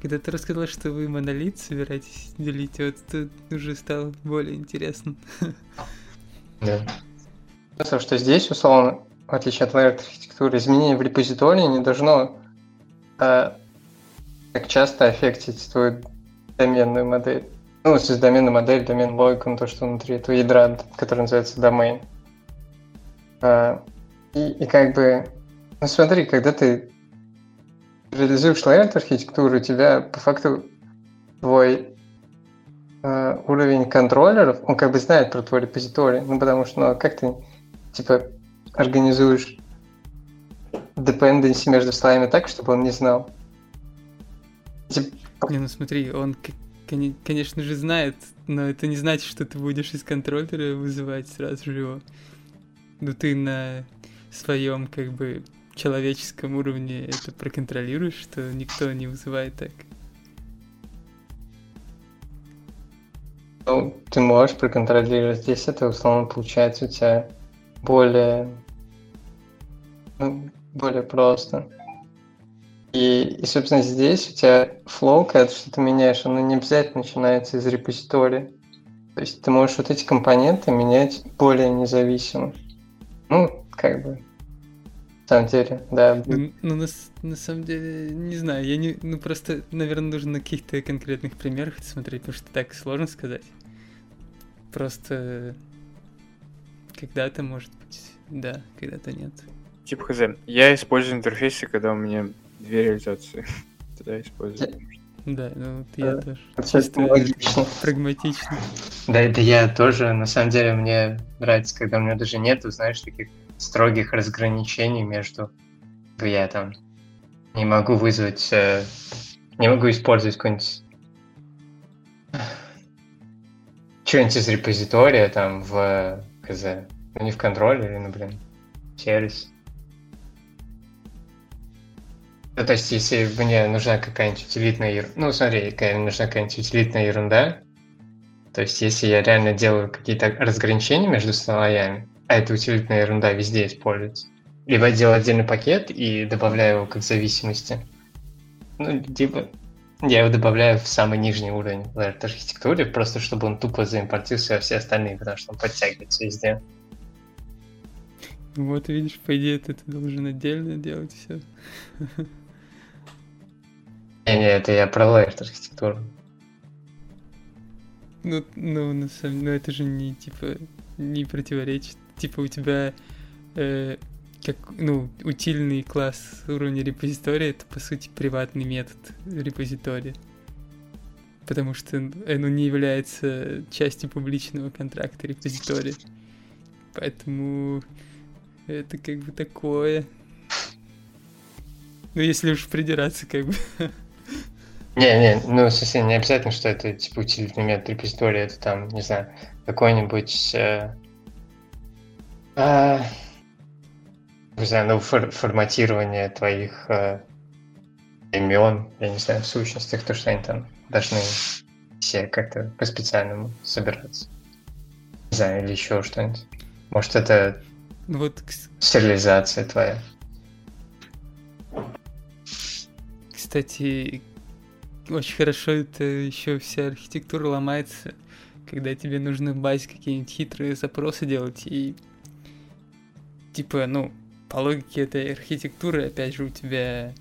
когда ты рассказал, что вы монолит собираетесь делить, вот тут уже стало более интересно. Да. Потому что здесь, условно, в отличие от layered архитектуры, изменение в репозитории не должно э, так часто аффектить твою доменную модель. Ну, если доменная модель, домен логику, то, что внутри этого ядра, который называется домен. Э, и, и как бы, ну смотри, когда ты реализуешь layered архитектуру, у тебя по факту твой э, уровень контроллеров, он как бы знает про твой репозиторий, ну потому что, ну, как ты, типа, организуешь dependency между слоями так, чтобы он не знал. Тип... Не, ну смотри, он, конечно же, знает, но это не значит, что ты будешь из контроллера вызывать сразу же его. Ну ты на своем, как бы, человеческом уровне это проконтролируешь, что никто не вызывает так. Ну, ты можешь проконтролировать. Здесь это условно получается у тебя более, ну, более просто. И, и, собственно, здесь у тебя флоу, когда ты что-то меняешь, оно не обязательно начинается из репозитория. То есть ты можешь вот эти компоненты менять более независимо. Ну, как бы, на самом деле, да. Ну, ну на, на самом деле, не знаю, я не, ну просто, наверное, нужно на каких-то конкретных примерах смотреть, потому что так сложно сказать. Просто когда-то, может быть, да, когда-то нет. Типа хз. Я использую интерфейсы, когда у меня две реализации. [LAUGHS] Тогда использую. Да, ну вот я тоже. Чисто логично. Прагматично. Да, да я тоже, на самом деле, мне нравится, когда у меня даже нету, знаешь, таких строгих разграничений между я там не могу вызвать, э, не могу использовать какой-нибудь что-нибудь из репозитория там в КЗ. Ну не в контроллере, ну блин, сервис. Ну, то есть, если мне нужна какая-нибудь утилитная ерунда, ну, смотри, какая нужна какая-нибудь утилитная ерунда, то есть, если я реально делаю какие-то разграничения между слоями, а эта утилитная ерунда везде используется, либо делаю отдельный пакет и добавляю его как зависимости, ну, либо я его добавляю в самый нижний уровень в архитектуре, просто чтобы он тупо заимпортился во все остальные, потому что он подтягивается везде. Вот видишь, по идее ты, ты должен отдельно делать все. [LAUGHS] Не-не, это я про лайфт архитектуру. Ну, ну, на самом ну, это же не, типа, не противоречит. Типа, у тебя э, как, ну, утильный класс уровня репозитория, это, по сути, приватный метод репозитория. Потому что оно не является частью публичного контракта репозитория. Поэтому это как бы такое. Ну, если уж придираться, как бы. [LAUGHS] Не-не, ну, совсем не обязательно, что это, типа, утилитный метод репозитория, это там, не знаю, какой-нибудь... Э, э, не знаю, ну, фор форматирование твоих э, имен, я не знаю, в сущностях, то, что они там должны все как-то по-специальному собираться. Не знаю, или еще что-нибудь. Может, это ну вот... стерилизация твоя. Кстати, очень хорошо это еще вся архитектура ломается, когда тебе нужно в базе какие-нибудь хитрые запросы делать и типа, ну, по логике этой архитектуры, опять же, у тебя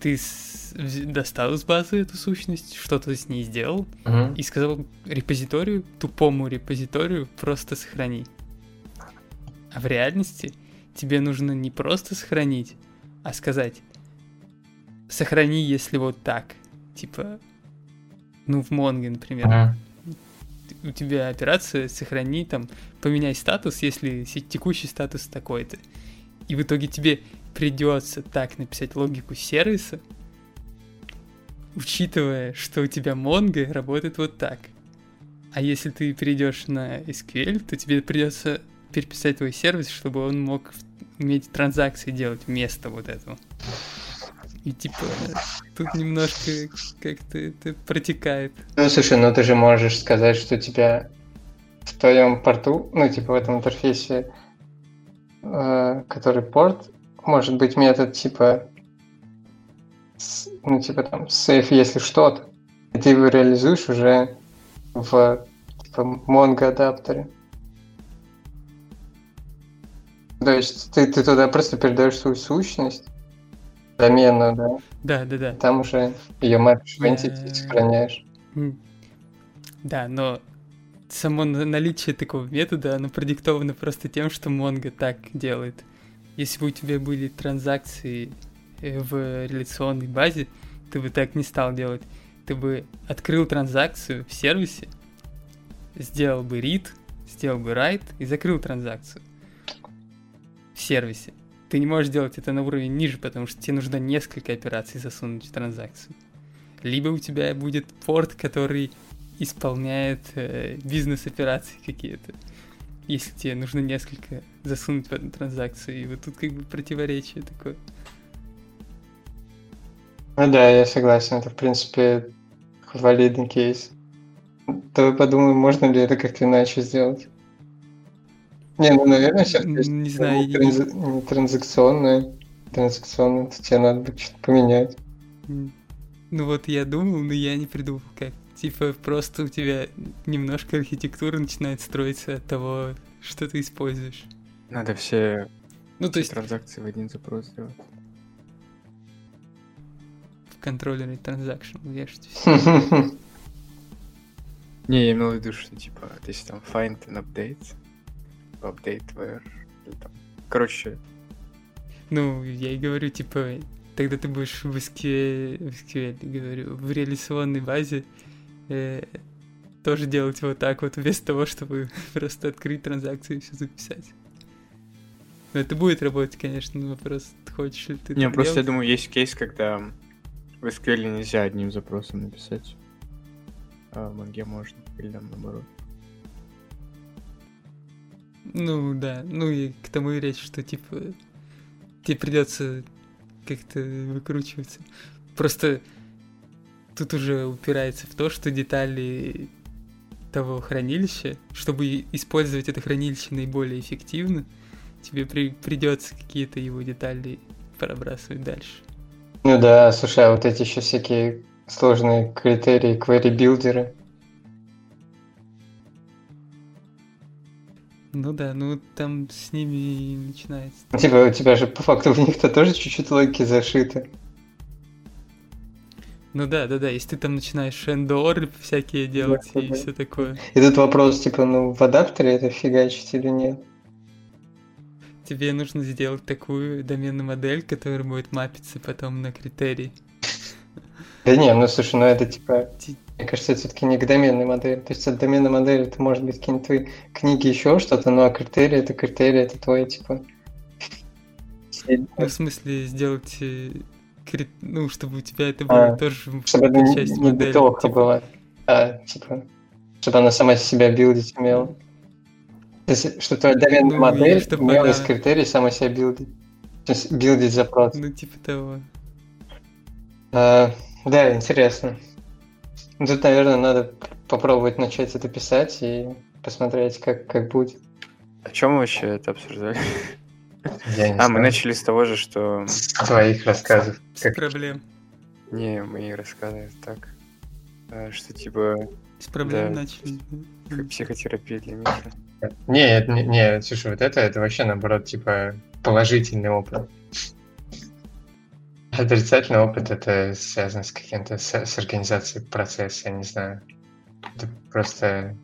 ты с... достал из базы эту сущность, что-то с ней сделал uh-huh. и сказал репозиторию, тупому репозиторию, просто сохрани. А в реальности тебе нужно не просто сохранить, а сказать, сохрани, если вот так. Типа, ну, в Монге, например. Uh-huh. У тебя операция сохрани, там, поменяй статус, если текущий статус такой-то и в итоге тебе придется так написать логику сервиса, учитывая, что у тебя Mongo работает вот так. А если ты перейдешь на SQL, то тебе придется переписать твой сервис, чтобы он мог уметь транзакции делать вместо вот этого. И типа тут немножко как-то это протекает. Ну слушай, ну ты же можешь сказать, что тебя в твоем порту, ну типа в этом интерфейсе, э, который порт, может быть метод типа с- ну типа там save если что-то, и ты его реализуешь уже в типа Mongo адаптере. То есть ты, ты туда просто передаешь свою сущность, доменную, да, Да, да, да. там уже ее в entity сохраняешь. Да, но само на- наличие такого метода, оно продиктовано просто тем, что Mongo так делает. Если бы у тебя были транзакции э, в реляционной базе, ты бы так не стал делать. Ты бы открыл транзакцию в сервисе, сделал бы read, сделал бы write и закрыл транзакцию в сервисе. Ты не можешь делать это на уровень ниже, потому что тебе нужно несколько операций засунуть в транзакцию. Либо у тебя будет порт, который исполняет э, бизнес-операции какие-то. Если тебе нужно несколько засунуть в одну транзакцию, и вот тут как бы противоречие такое. Ну да, я согласен, это в принципе валидный кейс. Давай подумаем, можно ли это как-то иначе сделать. Не, ну, наверное, сейчас не знаю, не я- транза- не транзакционное, транзакционное, то тебе надо будет что-то поменять. Ну вот я думал, но я не придумал как. Типа просто у тебя немножко архитектура начинает строиться от того, что ты используешь. Надо все, Ну то все есть транзакции в один запрос сделать. в контроллере транзакшн вешать всё. [LAUGHS] Не, я имел в виду, что типа, если там find and update, типа update where, там, короче, Ну, я и говорю, типа, тогда ты будешь в SQL, в SQL, говорю, в реляционной базе э, тоже делать вот так вот, вместо того, чтобы [LAUGHS] просто открыть транзакцию и все записать. Но это будет работать, конечно, но вопрос, хочешь ли ты не, просто я делать? думаю, есть кейс, когда в SQL нельзя одним запросом написать, а в Mongo можно, или там наоборот. Ну, да, ну и к тому и речь, что, типа, тебе придется как-то выкручиваться. Просто тут уже упирается в то, что детали того хранилища, чтобы использовать это хранилище наиболее эффективно, тебе при- придется какие-то его детали пробрасывать дальше. Ну да, слушай, а вот эти еще всякие сложные критерии, query-билдеры. Ну да, ну там с ними и начинается. Типа у тебя же по факту в них-то тоже чуть-чуть логики зашиты. Ну да, да, да, если ты там начинаешь эндор всякие делать Да, и да. все такое, И тут вопрос, типа, ну в адаптере это фигачить или нет? тебе нужно сделать такую доменную модель, которая будет мапиться потом на критерии. Да не, ну слушай, ну это типа, Ти- мне кажется, это все-таки не к доменной модели. То есть от доменной модели это может быть какие-нибудь твои книги, еще что-то, ну а критерии это критерии, это твои, типа... Ну, в смысле, сделать, э, кри- ну, чтобы у тебя это было А, тоже Чтобы это не, часть не модели. битовка типа. была, а типа, чтобы она сама себя билдить умела. То есть, что твоя доменная Ну, модель чтобы умела она- из критерий сама себя билдить. То есть билдить запрос. Ну, типа того. А, да, интересно. Ну, Тут, наверное, надо попробовать начать это писать и посмотреть, как, как будет. О чем мы вообще это обсуждали? Я не А, мы знаю. начали с того же, что... С твоих рассказов. С Как... проблем. Не, мои рассказы так, э, что типа С проблем Да. начали. как психотерапия для Миши. Не, не, не, слушай, вот это, это вообще наоборот, типа, положительный опыт. Отрицательный опыт это связано с каким-то, с, с организацией процесса, я не знаю. Это просто,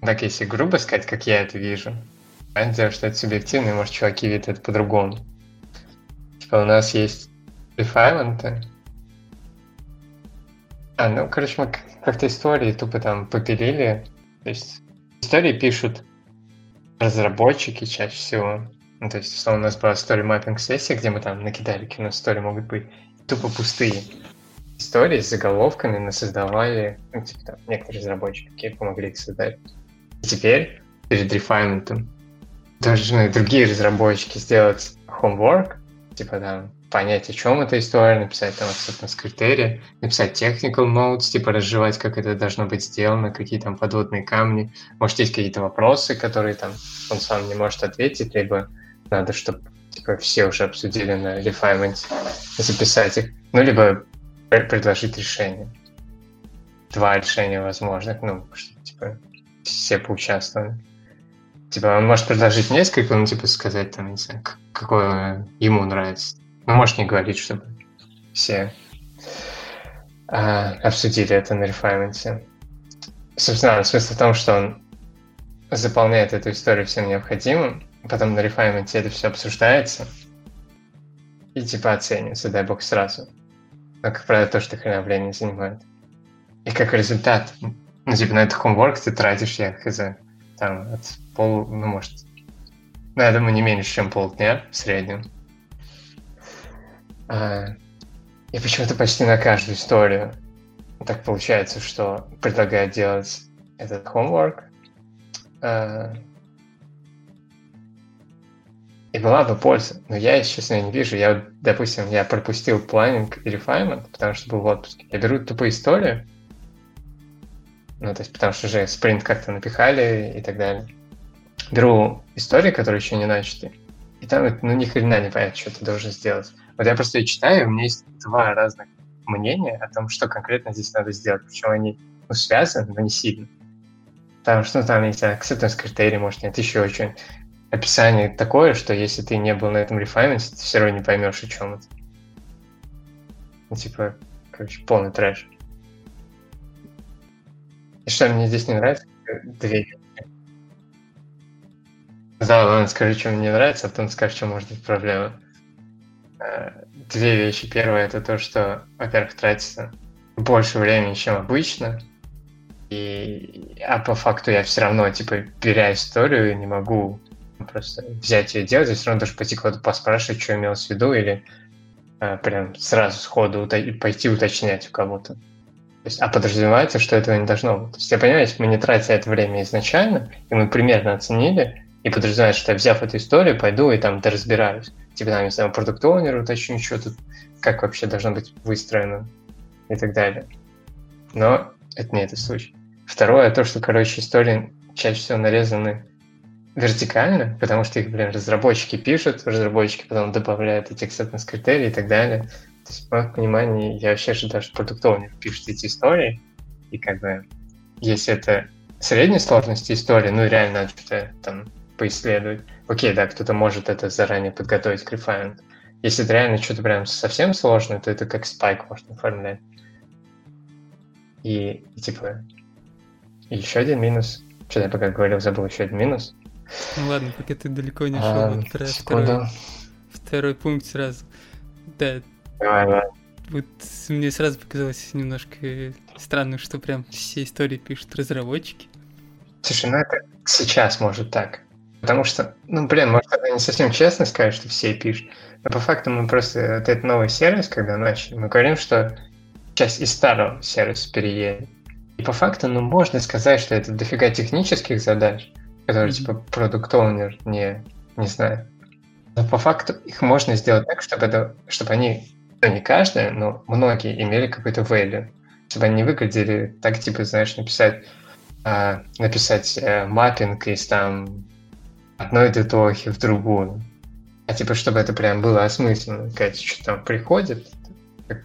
так если грубо сказать, как я это вижу, понятное дело, что это субъективно, и может чуваки видят это по-другому. Типа у нас есть рефайленты, а, ну, короче, мы как-то истории тупо там попилили. То есть истории пишут разработчики чаще всего. Ну, то есть, условно, у нас была story mapping сессия, где мы там накидали, нас истории могут быть тупо пустые. Истории с заголовками мы создавали, ну, типа там, некоторые разработчики какие помогли их создать. И теперь, перед рефайнментом, должны другие разработчики сделать homework, типа там, понять, о чем эта история, написать там acceptance критерии, написать technical notes, типа разжевать, как это должно быть сделано, какие там подводные камни. Может, есть какие-то вопросы, которые там он сам не может ответить, либо надо, чтобы типа, все уже обсудили на refinement, записать их, ну, либо предложить решение. Два решения возможных, ну, чтобы, типа, все поучаствовали. Типа, он может предложить несколько, ну, типа, сказать, там, не знаю, какое ему нравится. Ну, может не говорить, чтобы все а, обсудили это на рефайменте. Собственно, смысл в том, что он заполняет эту историю всем необходимым, потом на рефайменте это все обсуждается и типа оценивается, дай бог, сразу. Но, как правило, то, что хрена времени занимает. И как результат, ну, типа, на этот homework ты тратишь, я хз, там, от пол, ну, может, ну, я думаю, не меньше, чем полдня в среднем. А, и почему-то почти на каждую историю так получается, что предлагают делать этот homework. А, и была бы польза. Но я, честно, не вижу. Я, допустим, я пропустил планинг и refinement, потому что был в отпуске. Я беру тупо историю, ну, то есть потому что же спринт как-то напихали и так далее. Беру истории, которые еще не начаты, и там, ну, ни хрена не понятно, что ты должен сделать. Вот я просто ее читаю, у меня есть два разных мнения о том, что конкретно здесь надо сделать. Причем они ну, связаны, но не сильно. Потому что ну, там есть acceptance критерии, может, нет, еще что-нибудь. Описание такое, что если ты не был на этом рефайменте, ты все равно не поймешь, о чем это. Ну, типа, короче, полный трэш. И что мне здесь не нравится? Две да, ладно, скажи, что мне не нравится, а потом скажи, что может быть проблема. Э, две вещи. Первое это то, что, во-первых, тратится больше времени, чем обычно. И, а по факту я все равно, типа, беря историю, не могу [LAUGHS] просто взять и делать, я все равно даже пойти куда-то поспрашивать, что имелось в виду, или а, прям сразу сходу уто- пойти уточнять у кого-то. То есть, а подразумевается, что этого не должно быть. То есть я понимаю, если мы не тратили это время изначально, и мы примерно оценили, и подразумевает, что я, взяв эту историю, пойду и там доразбираюсь. Типа, там, не знаю, продукт оунер уточню, что тут, как вообще должно быть выстроено и так далее. Но это не этот случай. Второе, то, что, короче, истории чаще всего нарезаны вертикально, потому что их, блин, разработчики пишут, разработчики потом добавляют эти acceptance критерии и так далее. То есть, в моем понимании, я вообще ожидаю, что продукт пишет эти истории, и как бы, если это средней сложности истории, ну, реально что-то там поисследовать. Окей, да, кто-то может это заранее подготовить к рефайнду. Если это реально что-то прям совсем сложное, то это как спайк можно оформлять. И, и типа, и еще один минус. Что я пока говорил, забыл еще один минус. Ну ладно, пока ты далеко не шел, а, вот про второй, второй пункт сразу. Да. Давай, давай. Вот мне сразу показалось немножко странно, что прям все истории пишут разработчики. Слушай, ну это сейчас может так. Потому что, ну, блин, может, это не совсем честно сказать, что все пишут. Но по факту мы просто, вот этот новый сервис, когда начали, мы говорим, что часть из старого сервиса переедет. И по факту, ну, можно сказать, что это дофига технических задач, которые, mm-hmm. типа, продукт оунер не, не знает. Но по факту их можно сделать так, чтобы, это, чтобы они, ну, не каждая, но многие имели какой-то value. Чтобы они выглядели так, типа, знаешь, написать, а, написать а, маппинг из там одной дедохи в другую. А типа, чтобы это прям было осмысленно, сказать, что там приходит,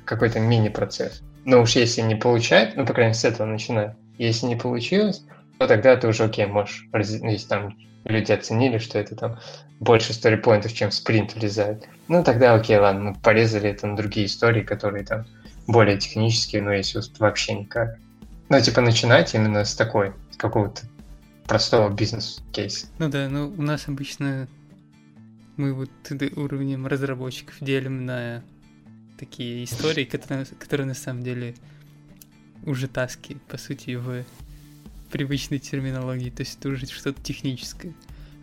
какой-то мини-процесс. Но уж если не получает, ну, по крайней мере, с этого начинать. Если не получилось, то тогда ты уже, окей, можешь, если там люди оценили, что это там больше сторипоинтов, чем спринт влезает. Ну, тогда окей, ладно, мы порезали на другие истории, которые там более технические, но если вообще никак. Ну, типа, начинать именно с такой, с какого-то простого бизнес-кейса. Ну да, ну у нас обычно мы вот уровнем разработчиков делим на такие истории, которые, которые на самом деле уже таски, по сути, в привычной терминологии, то есть это уже что-то техническое.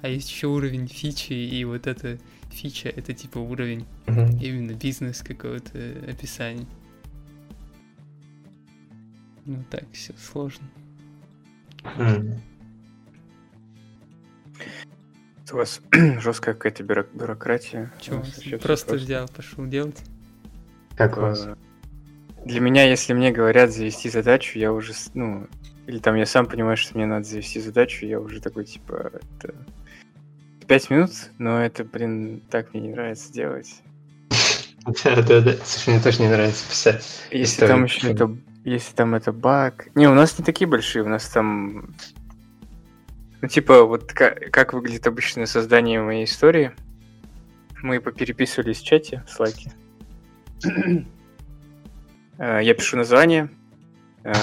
А есть еще уровень фичи, и вот эта фича это типа уровень mm-hmm. именно бизнес какого-то описания. Ну так, все сложно. Mm. У вас [CLEARS THROAT] жесткая какая-то бюро- бюрократия. У Чего? вообще всё Просто взял, пошел делать. Как у вас? Э, Для меня, если мне говорят завести задачу, я уже, ну, или там я сам понимаю, что мне надо завести задачу, я уже такой, типа, это... Пять минут, но это, блин, так мне не нравится делать. [LAUGHS] Да, да, да. Слушай, мне тоже не нравится писать. Если там еще это, если там это баг... Не, у нас не такие большие, у нас там... Ну, типа, вот как, выглядит обычное создание моей истории. Мы попереписывались в чате, в слайке. [CLEARS THROAT] Э, Я пишу название,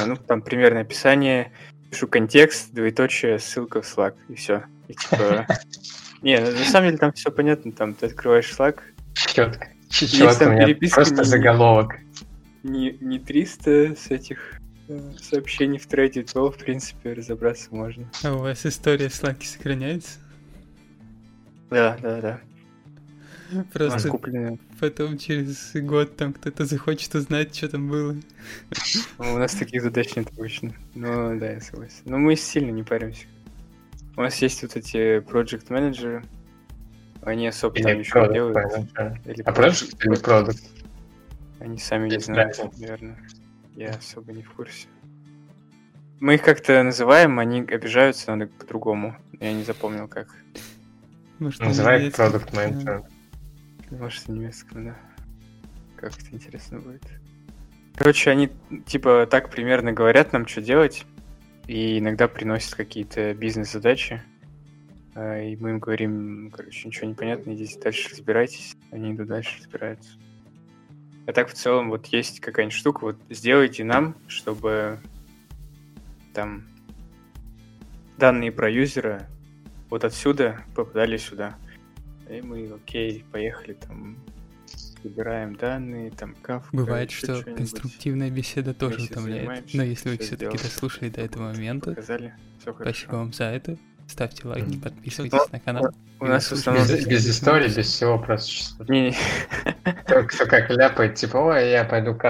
ну, там примерное описание, пишу контекст, двоеточие, ссылка в Slack, и все. И типа... [LAUGHS] Не, на на самом деле там все понятно, там ты открываешь Slack, Четко. Четко, там у меня просто не- заголовок. не, не 300 с этих э, сообщений в трейде, то, в принципе, разобраться можно. А у вас история Slack сохраняется? Да, да, да. У [LAUGHS] нас Просто куплены. потом через год там кто-то захочет узнать, что там было. У нас таких задач нет обычно. Ну, да, я согласен. Но мы сильно не паримся. У нас есть вот эти project менеджеры Они особо там Или ничего не делают. Или А продукт или продукт? Они сами не знают, наверное. Я особо не в курсе. Мы их как-то называем, они обижаются, надо по-другому. Я не запомнил, как. Называй продукт менеджер. Может, на немецком, да. Как это интересно будет. Короче, они типа так примерно говорят нам, что делать, и иногда приносят какие-то бизнес-задачи. А, И мы им говорим, короче, ничего не понятно, идите дальше разбирайтесь. Они идут дальше разбираются. А так в целом вот есть какая-нибудь штука, вот сделайте нам, чтобы там данные про юзера вот отсюда попадали сюда. И мы, окей, поехали там, выбираем данные, там кавка. Бывает, что что-нибудь. конструктивная беседа тоже утомляет. Но если вы все-таки дослушали до этого момента, Показали, все спасибо хорошо. вам за это. Ставьте лайки, подписывайтесь на канал. У нас в Без- основном... Без, без истории, без всего, просто чисто. Не, не, Кто, кто как ляпает, типа, ой, я пойду кафе